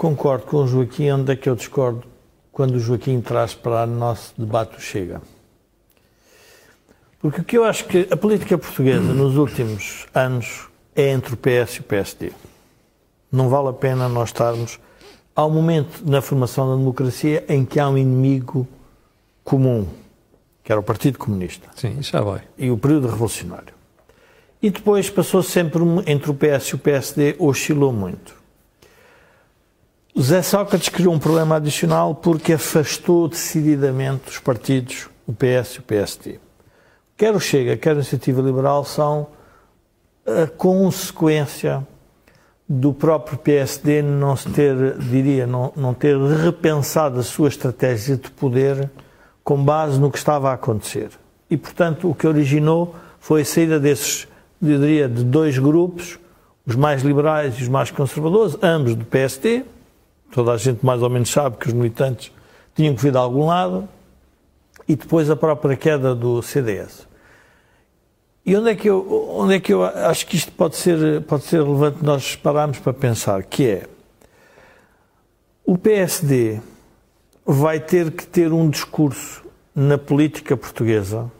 concordo com o Joaquim, onde é que eu discordo quando o Joaquim traz para o nosso debate o Chega. Porque o que eu acho que a política portuguesa nos últimos anos é entre o PS e o PSD. Não vale a pena nós estarmos. Há um momento na formação da democracia em que há um inimigo comum, que era o Partido Comunista. Sim, já vai. E o período revolucionário. E depois passou sempre entre o PS e o PSD, oscilou muito. José Sócrates criou um problema adicional porque afastou decididamente os partidos, o PS e o PSD. Quer o Chega, quer a Iniciativa Liberal são a consequência do próprio PSD não se ter, diria, não, não ter repensado a sua estratégia de poder com base no que estava a acontecer. E, portanto, o que originou foi a saída desses, eu diria, de dois grupos, os mais liberais e os mais conservadores, ambos do PSD, toda a gente mais ou menos sabe que os militantes tinham que vir de algum lado, e depois a própria queda do CDS. E onde é que eu, onde é que eu acho que isto pode ser, pode ser relevante nós pararmos para pensar, que é o PSD vai ter que ter um discurso na política portuguesa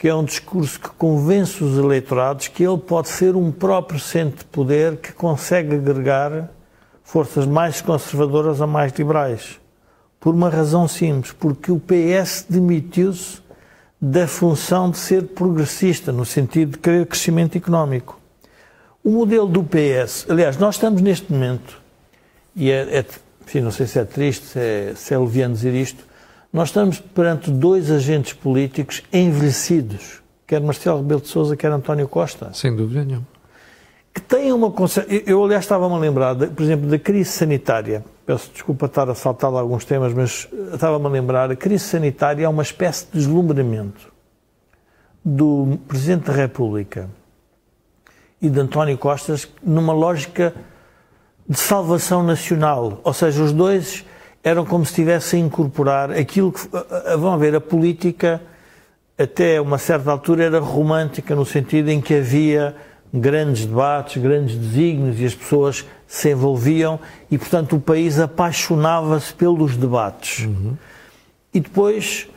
que é um discurso que convence os eleitorados que ele pode ser um próprio centro de poder que consegue agregar forças mais conservadoras a mais liberais. Por uma razão simples, porque o PS demitiu-se da função de ser progressista, no sentido de querer crescimento económico. O modelo do PS, aliás, nós estamos neste momento, e é, é enfim, não sei se é triste, se é, se é leviano dizer isto, nós estamos perante dois agentes políticos envelhecidos, quer Marcelo Rebelo de Sousa, quer António Costa. Sem dúvida nenhuma que têm uma Eu, aliás, estava-me a lembrar, de, por exemplo, da crise sanitária. Peço desculpa estar a saltar alguns temas, mas estava-me a lembrar. A crise sanitária é uma espécie de deslumbramento do Presidente da República e de António Costas numa lógica de salvação nacional. Ou seja, os dois eram como se estivessem a incorporar aquilo que. Vão ver, a política, até uma certa altura, era romântica, no sentido em que havia grandes debates, grandes desígnios e as pessoas se envolviam e, portanto, o país apaixonava-se pelos debates. Uhum. E depois,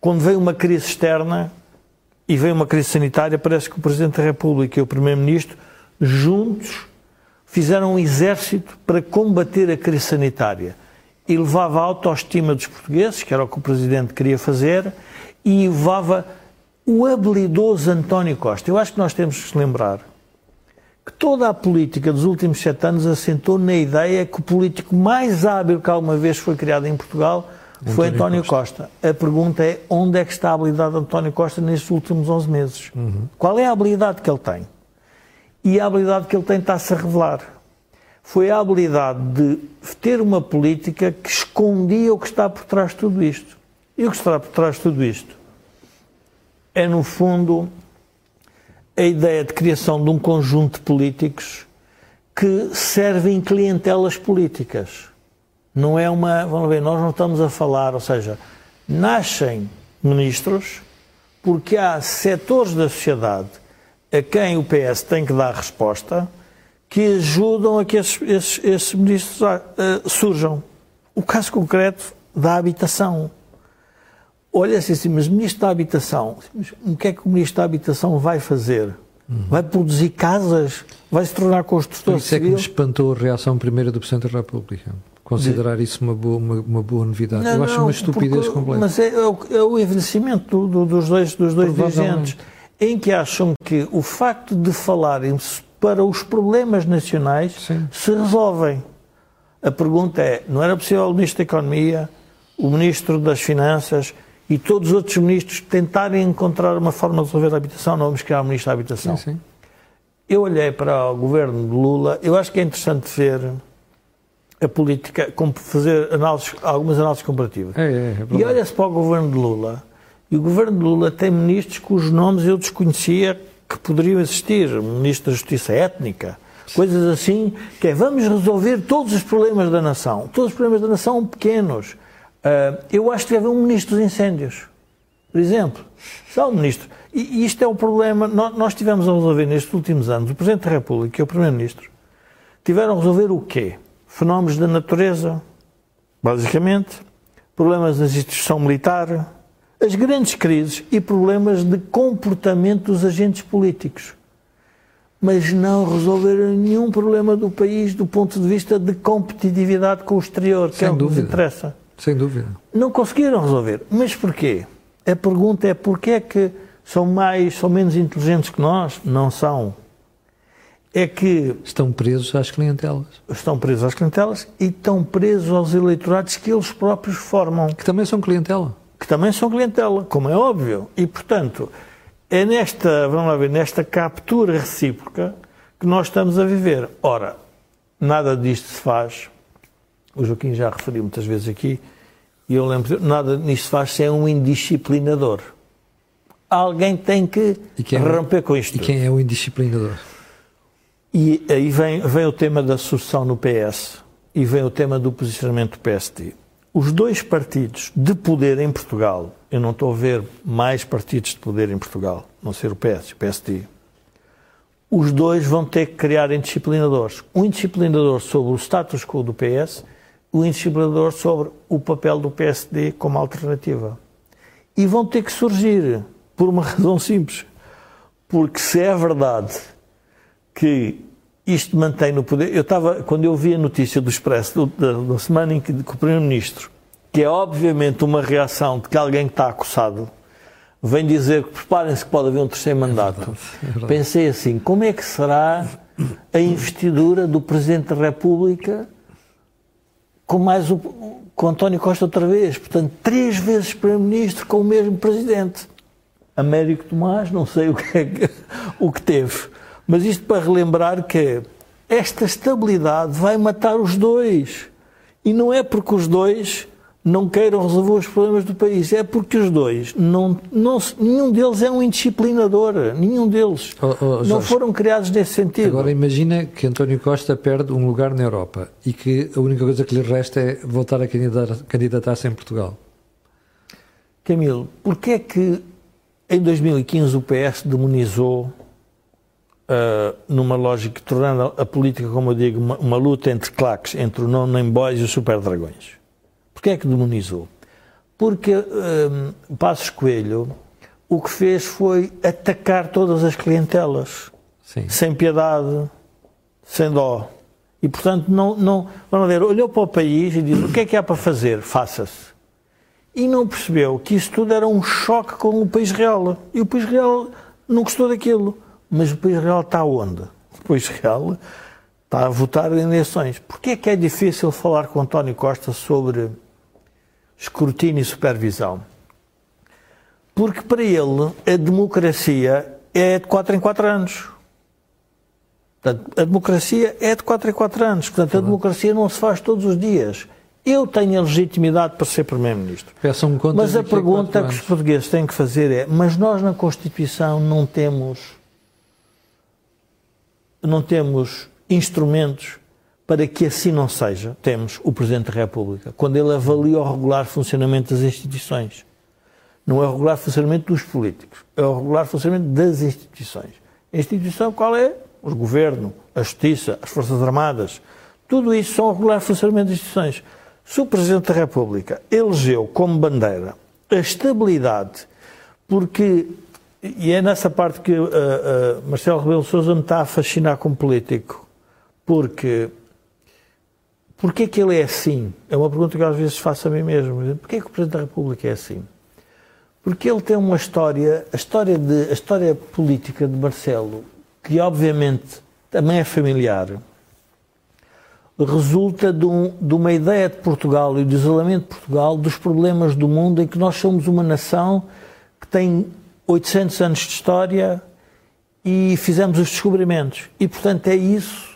quando veio uma crise externa e veio uma crise sanitária, parece que o Presidente da República e o Primeiro-Ministro, juntos, fizeram um exército para combater a crise sanitária. E levava a autoestima dos portugueses, que era o que o Presidente queria fazer, e levava o habilidoso António Costa. Eu acho que nós temos que lembrar toda a política dos últimos sete anos assentou na ideia que o político mais hábil que alguma vez foi criado em Portugal foi António, António Costa. Costa. A pergunta é onde é que está a habilidade de António Costa nestes últimos 11 meses? Uhum. Qual é a habilidade que ele tem? E a habilidade que ele tem está-se a revelar. Foi a habilidade de ter uma política que escondia o que está por trás de tudo isto. E o que está por trás de tudo isto é, no fundo, a ideia de criação de um conjunto de políticos que servem clientelas políticas. Não é uma. Vamos ver, nós não estamos a falar, ou seja, nascem ministros porque há setores da sociedade a quem o PS tem que dar resposta que ajudam a que esses, esses, esses ministros uh, surjam. O caso concreto da habitação olha-se assim, mas o Ministro da Habitação, o que é que o Ministro da Habitação vai fazer? Uhum. Vai produzir casas? Vai se tornar construtor Isso civil? é que me espantou a reação primeira do Presidente da República. Considerar De... isso uma boa, uma, uma boa novidade. Não, Eu acho não, uma estupidez porque, completa. Mas é, é, o, é o envelhecimento do, do, dos dois, dos dois dirigentes, em que acham que o facto de falarem para os problemas nacionais Sim. se resolvem. A pergunta é: não era possível o Ministro da Economia, o Ministro das Finanças e todos os outros ministros tentarem encontrar uma forma de resolver a habitação, não vamos criar um ministro da habitação. Sim, sim. Eu olhei para o governo de Lula, eu acho que é interessante ver a política, fazer análises, algumas análises comparativas. É, é, é e olha-se para o governo de Lula, e o governo de Lula tem ministros cujos nomes eu desconhecia que poderiam existir, ministro da Justiça Étnica, coisas assim, que é vamos resolver todos os problemas da nação. Todos os problemas da nação pequenos Uh, eu acho que deve haver um ministro dos incêndios, por exemplo. Só um ministro. E, e isto é o problema. Nós, nós, tivemos a resolver nestes últimos anos, o Presidente da República e o Primeiro-Ministro tiveram a resolver o quê? Fenómenos da natureza, basicamente, problemas da instituição militar, as grandes crises e problemas de comportamento dos agentes políticos. mas não resolveram nenhum problema do país do ponto de vista de competitividade com o exterior, que Sem é o que nos interessa. Sem dúvida. Não conseguiram resolver. Mas porquê? A pergunta é porquê é que são mais, são menos inteligentes que nós? Não são. É que Estão presos às clientelas, estão presos às clientelas e estão presos aos eleitorados que eles próprios formam, que também são clientela. que também são clientela, como é óbvio. E, portanto, é nesta, vamos lá ver, nesta captura recíproca que nós estamos a viver. Ora, nada disto se faz, o Joaquim já referiu muitas vezes aqui, e eu lembro, nada disto se faz sem um indisciplinador. Alguém tem que é- romper com isto. E quem é o indisciplinador? E aí vem, vem o tema da sucessão no PS e vem o tema do posicionamento do PSD. Os dois partidos de poder em Portugal, eu não estou a ver mais partidos de poder em Portugal, não ser o PS e o PSD, os dois vão ter que criar indisciplinadores. Um indisciplinador sobre o status quo do PS, um indisciplinador sobre o papel do PSD como alternativa. E vão ter que surgir por uma razão simples. Porque se é verdade que isto mantém no poder. Eu estava, quando eu vi a notícia do Expresso da, da semana em que, que o Primeiro-Ministro, que é obviamente uma reação de que alguém que está acossado, vem dizer que preparem-se que pode haver um terceiro mandato. verdade. Pensei assim: como é que será a investidura do Presidente da República com mais o, com António Costa outra vez? Portanto, três vezes Primeiro-Ministro com o mesmo Presidente. Américo Tomás, não sei o que, é que, o que teve. Mas isto para relembrar que esta estabilidade vai matar os dois. E não é porque os dois não queiram resolver os problemas do país, é porque os dois, não, não, nenhum deles é um indisciplinador, nenhum deles. Oh, oh, não Jorge, foram criados nesse sentido. Agora imagina que António Costa perde um lugar na Europa e que a única coisa que lhe resta é voltar a candidatar- candidatar-se em Portugal. Camilo, porquê é que em 2015 o PS demonizou, ah, numa lógica, tornando a política, como eu digo, uma, uma luta entre claques, entre o Non-Name Boys e os Super Dragões? Porquê é que demonizou? Porque ah, Passos Coelho o que fez foi atacar todas as clientelas, Sim. sem piedade, sem dó. E, portanto, não, não, vamos ver, olhou para o país e disse: o que é que há para fazer? Faça-se e não percebeu que isso tudo era um choque com o país real. E o país real não gostou daquilo. Mas o país real está onde? O país real está a votar em eleições. Porquê é que é difícil falar com António Costa sobre escrutínio e supervisão? Porque para ele a democracia é de 4 em 4 anos. Portanto, a democracia é de 4 em 4 anos. Portanto, a democracia não se faz todos os dias. Eu tenho a legitimidade para ser Primeiro-Ministro. Mas a pergunta que os portugueses têm que fazer é: mas nós na Constituição não temos não temos instrumentos para que assim não seja. Temos o Presidente da República, quando ele avalia o regular funcionamento das instituições. Não é o regular funcionamento dos políticos, é o regular funcionamento das instituições. A instituição qual é? O governo, a justiça, as forças armadas. Tudo isso são o regular funcionamento das instituições. Se o Presidente da República elegeu como bandeira a estabilidade, porque, e é nessa parte que uh, uh, Marcelo Rebelo Sousa me está a fascinar como político, porque Porquê que ele é assim? É uma pergunta que às vezes faço a mim mesmo. Porquê que o Presidente da República é assim? Porque ele tem uma história, a história, de, a história política de Marcelo, que obviamente também é familiar, resulta de, um, de, uma ideia de Portugal e do isolamento de Portugal dos problemas do mundo em que nós somos uma nação que tem 800 anos de história e fizemos os descobrimentos. E, portanto, é isso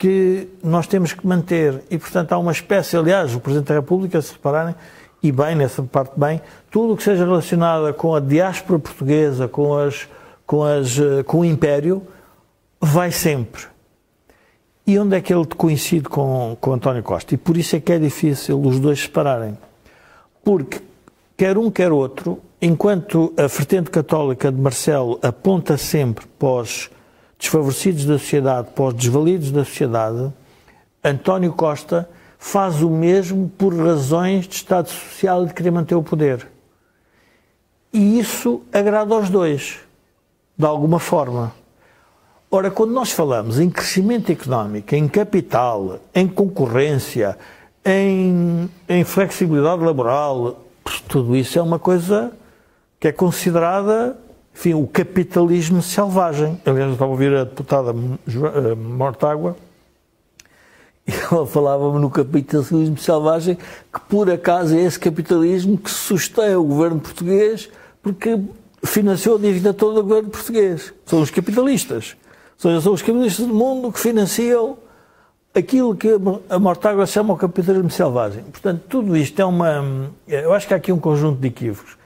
que nós temos que manter. E, portanto, há uma espécie, aliás, o Presidente da República, se repararem, e bem, nessa parte bem, tudo o que seja relacionado com a diáspora portuguesa, com, as, com, as, com o Império, vai sempre. E onde é que ele coincide com, com António Costa? E por isso é que é difícil os dois separarem. Porque quer um, quer outro, enquanto a vertente católica de Marcelo aponta sempre os desfavorecidos da sociedade, para os desvalidos da sociedade, António Costa faz o mesmo por razões de Estado Social e de querer manter o poder. E isso agrada aos dois, de alguma forma. Ora, quando nós falamos em crescimento económico, em capital, em concorrência, em, em flexibilidade laboral, tudo isso é uma coisa que é considerada, enfim, o capitalismo selvagem. Aliás, eu estava a ouvir a deputada eh, Mortágua e ela falava-me no capitalismo selvagem, que por acaso é esse capitalismo que sustém o governo português porque financiou a dívida toda do governo português. São os capitalistas. Seja, são os capitalistas do mundo que financiam aquilo que a Mortágua chama o capitalismo selvagem. Portanto, tudo isto é uma. Eu acho que há aqui um conjunto de equívocos.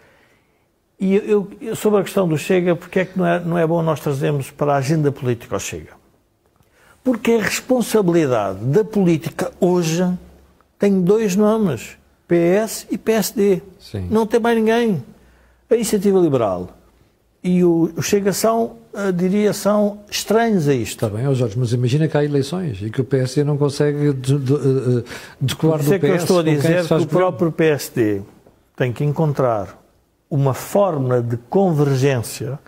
E eu, eu, sobre a questão do Chega, porque é que não é, não é bom nós trazermos para a agenda política o Chega? Porque a responsabilidade da política hoje tem dois nomes: PS e PSD. Sim. Não tem mais ninguém. A Iniciativa Liberal e o, o Chega são, uh, diria, são estranhos a isto. Está bem, oh Jorge, mas imagina que há eleições e que o PSD não consegue de, de, de, decolar do PS. É que eu estou a dizer que o próprio PSD tem que encontrar uma fórmula de convergência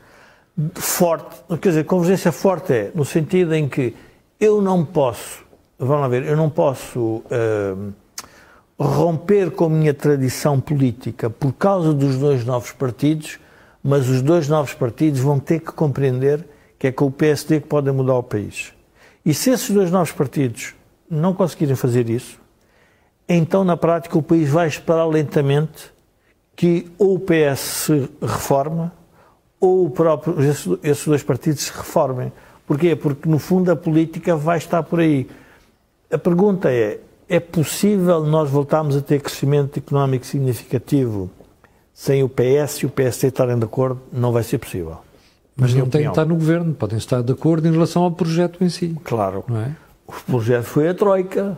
forte, quer dizer, convergência forte é no sentido em que eu não posso, vamos lá ver, eu não posso uh, romper com a minha tradição política por causa dos dois novos partidos mas os dois novos partidos vão ter que compreender que é com o PSD que podem mudar o país. E se esses dois novos partidos não conseguirem fazer isso, então na prática o país vai esperar lentamente que ou o PS se reforma ou o próprio, esses dois partidos se reformem. Porquê? Porque no fundo a política vai estar por aí. A pergunta é: é possível nós voltarmos a ter crescimento económico significativo sem o PS e o PSD estarem de acordo, não vai ser possível. Mas não têm que estar no governo, podem estar de acordo em relação ao projeto em si. Claro. Não é? O projeto foi a Troika.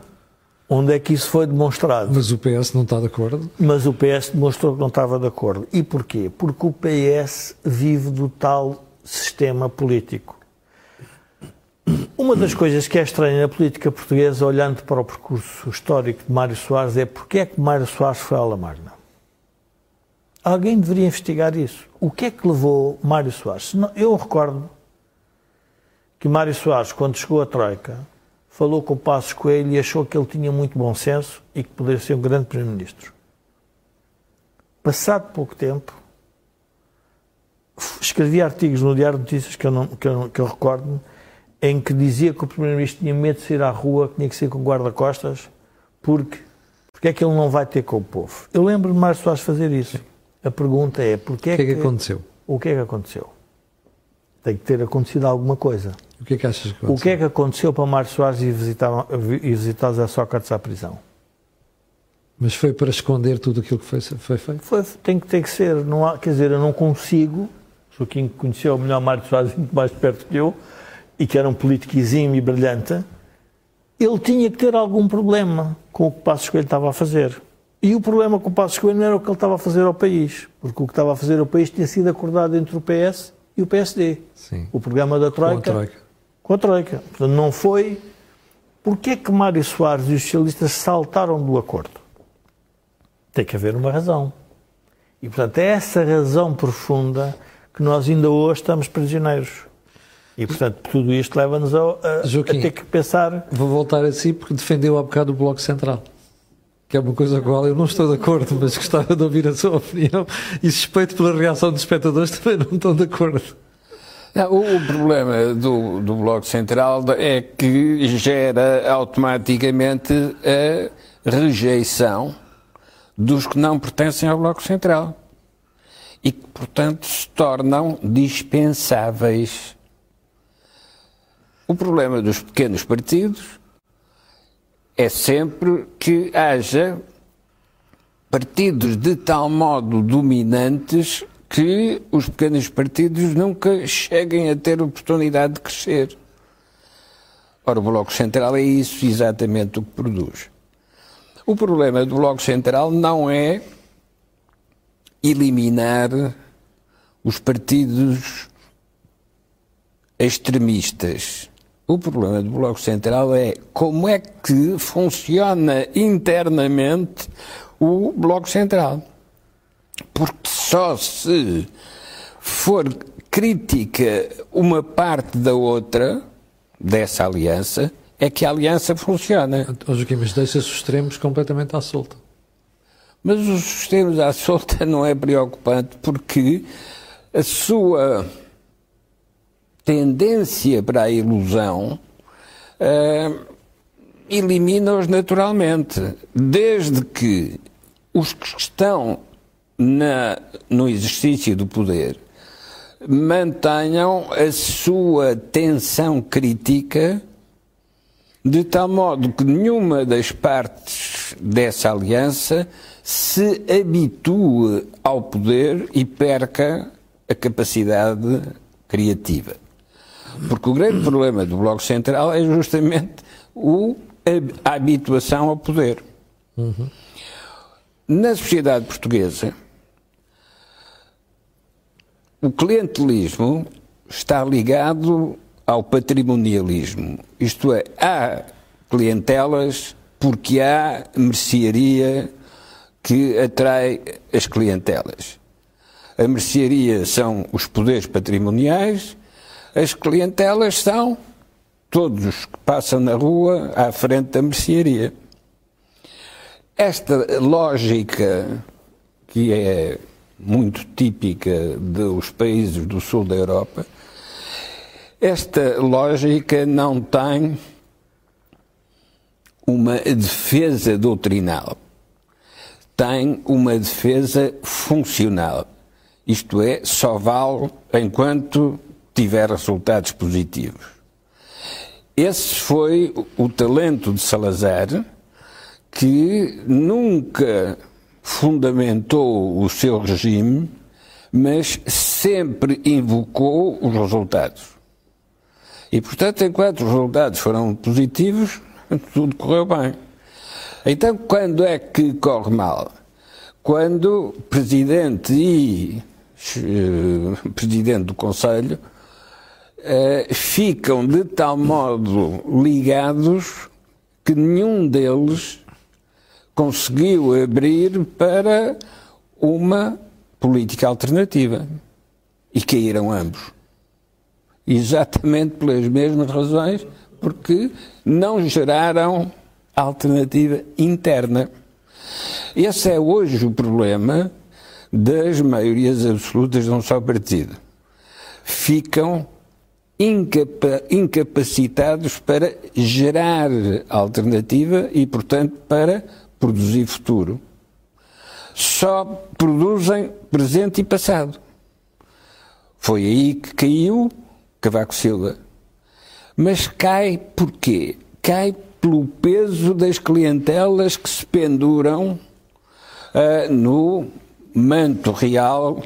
Onde é que isso foi demonstrado? Mas o PS não está de acordo? Mas o PS demonstrou que não estava de acordo. E porquê? Porque o PS vive do tal sistema político. Uma das coisas que é estranha na política portuguesa, olhando para o percurso histórico de Mário Soares, é porque é que Mário Soares foi à Lamarna. Alguém deveria investigar isso. O que é que levou Mário Soares? Eu recordo que Mário Soares, quando chegou à Troika, falou com o Passos Coelho e achou que ele tinha muito bom senso e que poderia ser um grande Primeiro-Ministro. Passado pouco tempo, escrevi artigos no Diário de Notícias, que eu, não, que eu, que eu recordo em que dizia que o Primeiro-Ministro tinha medo de sair à rua, que tinha que ser com guarda-costas, porque, porque é que ele não vai ter com o povo. Eu lembro de Mário Soares fazer isso. A pergunta é, porquê o que é que, que aconteceu? O que é que aconteceu? Tem que ter acontecido alguma coisa. O que é que achas que aconteceu? O que é que aconteceu para Mário Soares ir visitar, ir visitar Zé Sócrates à prisão? Mas foi para esconder tudo aquilo que foi, foi feito? Foi, tem que ter que ser. Não há, quer dizer, eu não consigo. Joaquim conheceu melhor Mário Soares muito mais perto que eu e que era um político exímio e brilhante. Ele tinha que ter algum problema com o que Passos Coelho estava a fazer. E o problema com o Passos Coelho não era o que ele estava a fazer ao país, porque o que estava a fazer ao país tinha sido acordado entre o PS e o PSD. Sim. O programa da Troika. Com a Troika. Com a Troika. Portanto, não foi. Porquê é que Mário Soares e os socialistas saltaram do acordo? Tem que haver uma razão. E, portanto, é essa razão profunda que nós ainda hoje estamos prisioneiros. E, portanto, tudo isto leva-nos a, a, Joaquim, a ter que pensar. Vou voltar a si porque defendeu há bocado o Bloco Central que é uma coisa com a qual eu não estou de acordo, mas gostava de ouvir a sua opinião e suspeito pela reação dos espectadores também não estão de acordo. Não, o, problema do, do Bloco Central é que gera automaticamente a rejeição dos que não pertencem ao Bloco Central e que, portanto, se tornam dispensáveis. O problema dos pequenos partidos é sempre que haja partidos de tal modo dominantes que os pequenos partidos nunca cheguem a ter oportunidade de crescer. Ora, o Bloco Central é isso exatamente o que produz. O problema do Bloco Central não é eliminar os partidos extremistas. O problema do Bloco Central é como é que funciona internamente o Bloco Central. Porque só se for critica uma parte da outra, dessa aliança, é que a aliança funciona. Ó Joaquim, mas deixa-se os extremos completamente à solta. Mas os extremos à solta não é preocupante porque a sua tendência para a ilusão uh, elimina-os naturalmente, desde que os que estão na, no exercício do poder mantenham a sua tensão crítica de tal modo que nenhuma das partes dessa aliança se habitue ao poder e perca a capacidade criativa. Porque o grande problema do Bloco Central é justamente o, a, a habituação ao poder. Uhum. Na sociedade portuguesa, o clientelismo está ligado ao patrimonialismo. Isto é, há clientelas porque há mercearia que atrai as clientelas. A mercearia são os poderes patrimoniais, as clientelas são todos os que passam na rua à frente da mercearia. Esta lógica, que é muito típica dos países do sul da Europa, esta lógica não tem uma defesa doutrinal, tem uma defesa funcional. Isto é, só vale enquanto tiver resultados positivos. Esse foi o talento de Salazar, que nunca fundamentou o seu regime, mas sempre invocou os resultados. E, portanto, enquanto os resultados foram positivos, tudo correu bem. Então, quando é que corre mal? Quando presidente e uh, presidente do Conselho uh, ficam de tal modo ligados que nenhum deles conseguiu abrir para uma política alternativa. E caíram ambos exatamente pelas mesmas razões, porque não geraram alternativa interna. Esse é hoje o problema das maiorias absolutas de um só partido. Ficam incapa incapacitados para gerar alternativa e, portanto, para produzir futuro. Só produzem presente e passado. Foi aí que caiu Cavaco Silva. Mas cai porquê? Cai pelo peso das clientelas que se penduram uh, no manto real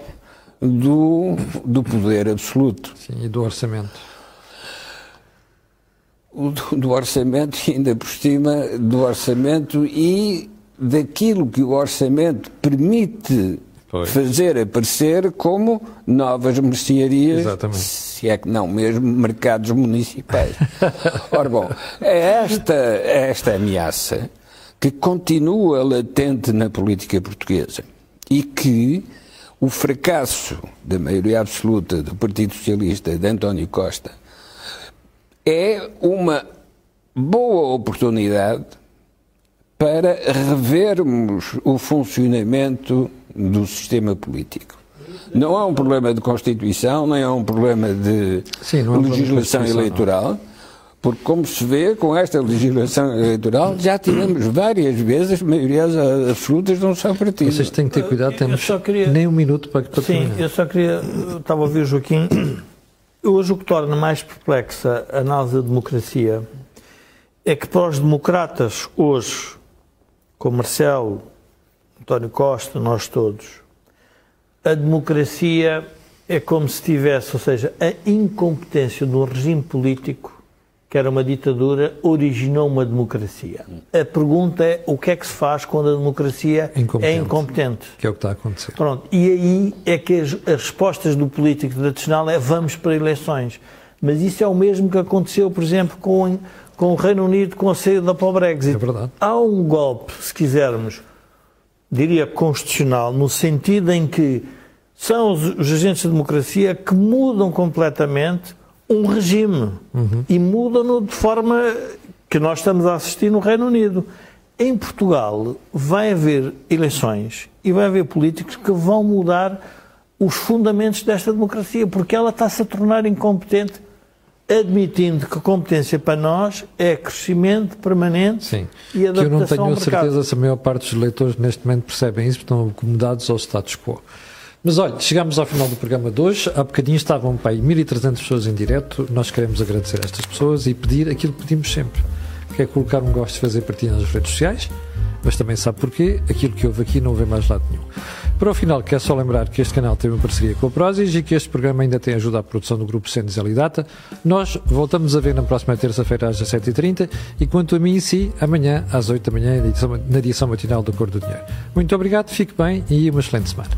do, do poder absoluto. Sim, e do orçamento. Do, orçamento, ainda por cima do orçamento e daquilo que o orçamento permite foi. fazer aparecer como novas mercearias, Exatamente. se é que não mesmo mercados municipais. Ora bom, é esta, é esta ameaça que continua latente na política portuguesa e que o fracasso da maioria absoluta do Partido Socialista de António Costa é uma boa oportunidade para revermos o funcionamento do sistema político. Não há um problema de Constituição, nem há um problema de Sim, legislação eleitoral, porque, como se vê, com esta legislação eleitoral já tivemos várias vezes maiorias absolutas de um só partido. Vocês têm que ter cuidado, temos queria... nem um minuto para, para Sim, terminar. eu só queria. Eu estava a ouvir o Joaquim. Hoje o que torna mais perplexa a análise da democracia é que para os democratas, hoje, com Marcelo, António Costa, nós todos, a democracia é como se tivesse, ou seja, a incompetência de um regime político, que era uma ditadura, originou uma democracia. A pergunta é o que é que se faz quando a democracia incompetente, é incompetente? Que é o que está a acontecer. Pronto. E aí é que as, as respostas do político tradicional é vamos para eleições. Mas isso é o mesmo que aconteceu, por exemplo, com, com o Reino Unido com a saída para o Brexit. É verdade. Há um golpe, se quisermos, diria, constitucional, no sentido em que são os, os agentes da democracia que mudam completamente um regime uhum. e mudam-no de forma que nós estamos a assistir no Reino Unido. Em Portugal vai haver eleições e vai haver políticos que vão mudar os fundamentos desta democracia, porque ela está-se a tornar incompetente, admitindo que a competência para nós é crescimento permanente Sim. e adaptação que eu não tenho ao certeza se a maior parte dos leitores neste momento percebem isso, estão acomodados ao status quo. Mas olha, chegamos ao final do programa de hoje. Há bocadinho estavam para aí 1.300 pessoas em direto. Nós queremos agradecer a estas pessoas e pedir aquilo que pedimos sempre, que é colocar um gosto de fazer partilha nas redes sociais, mas também sabe porquê, aquilo que houve aqui não vem mais lado nenhum. Para o final, quero só lembrar que este canal tem uma parceria com a Prozis e que este programa ainda tem ajuda à produção do grupo Cenes e Data. Nós voltamos a ver na próxima terça-feira às 17h30 e quanto a mim e si, amanhã às 8 da manhã na edição matinal do Cor do Dinheiro. Muito obrigado, fique bem e uma excelente semana.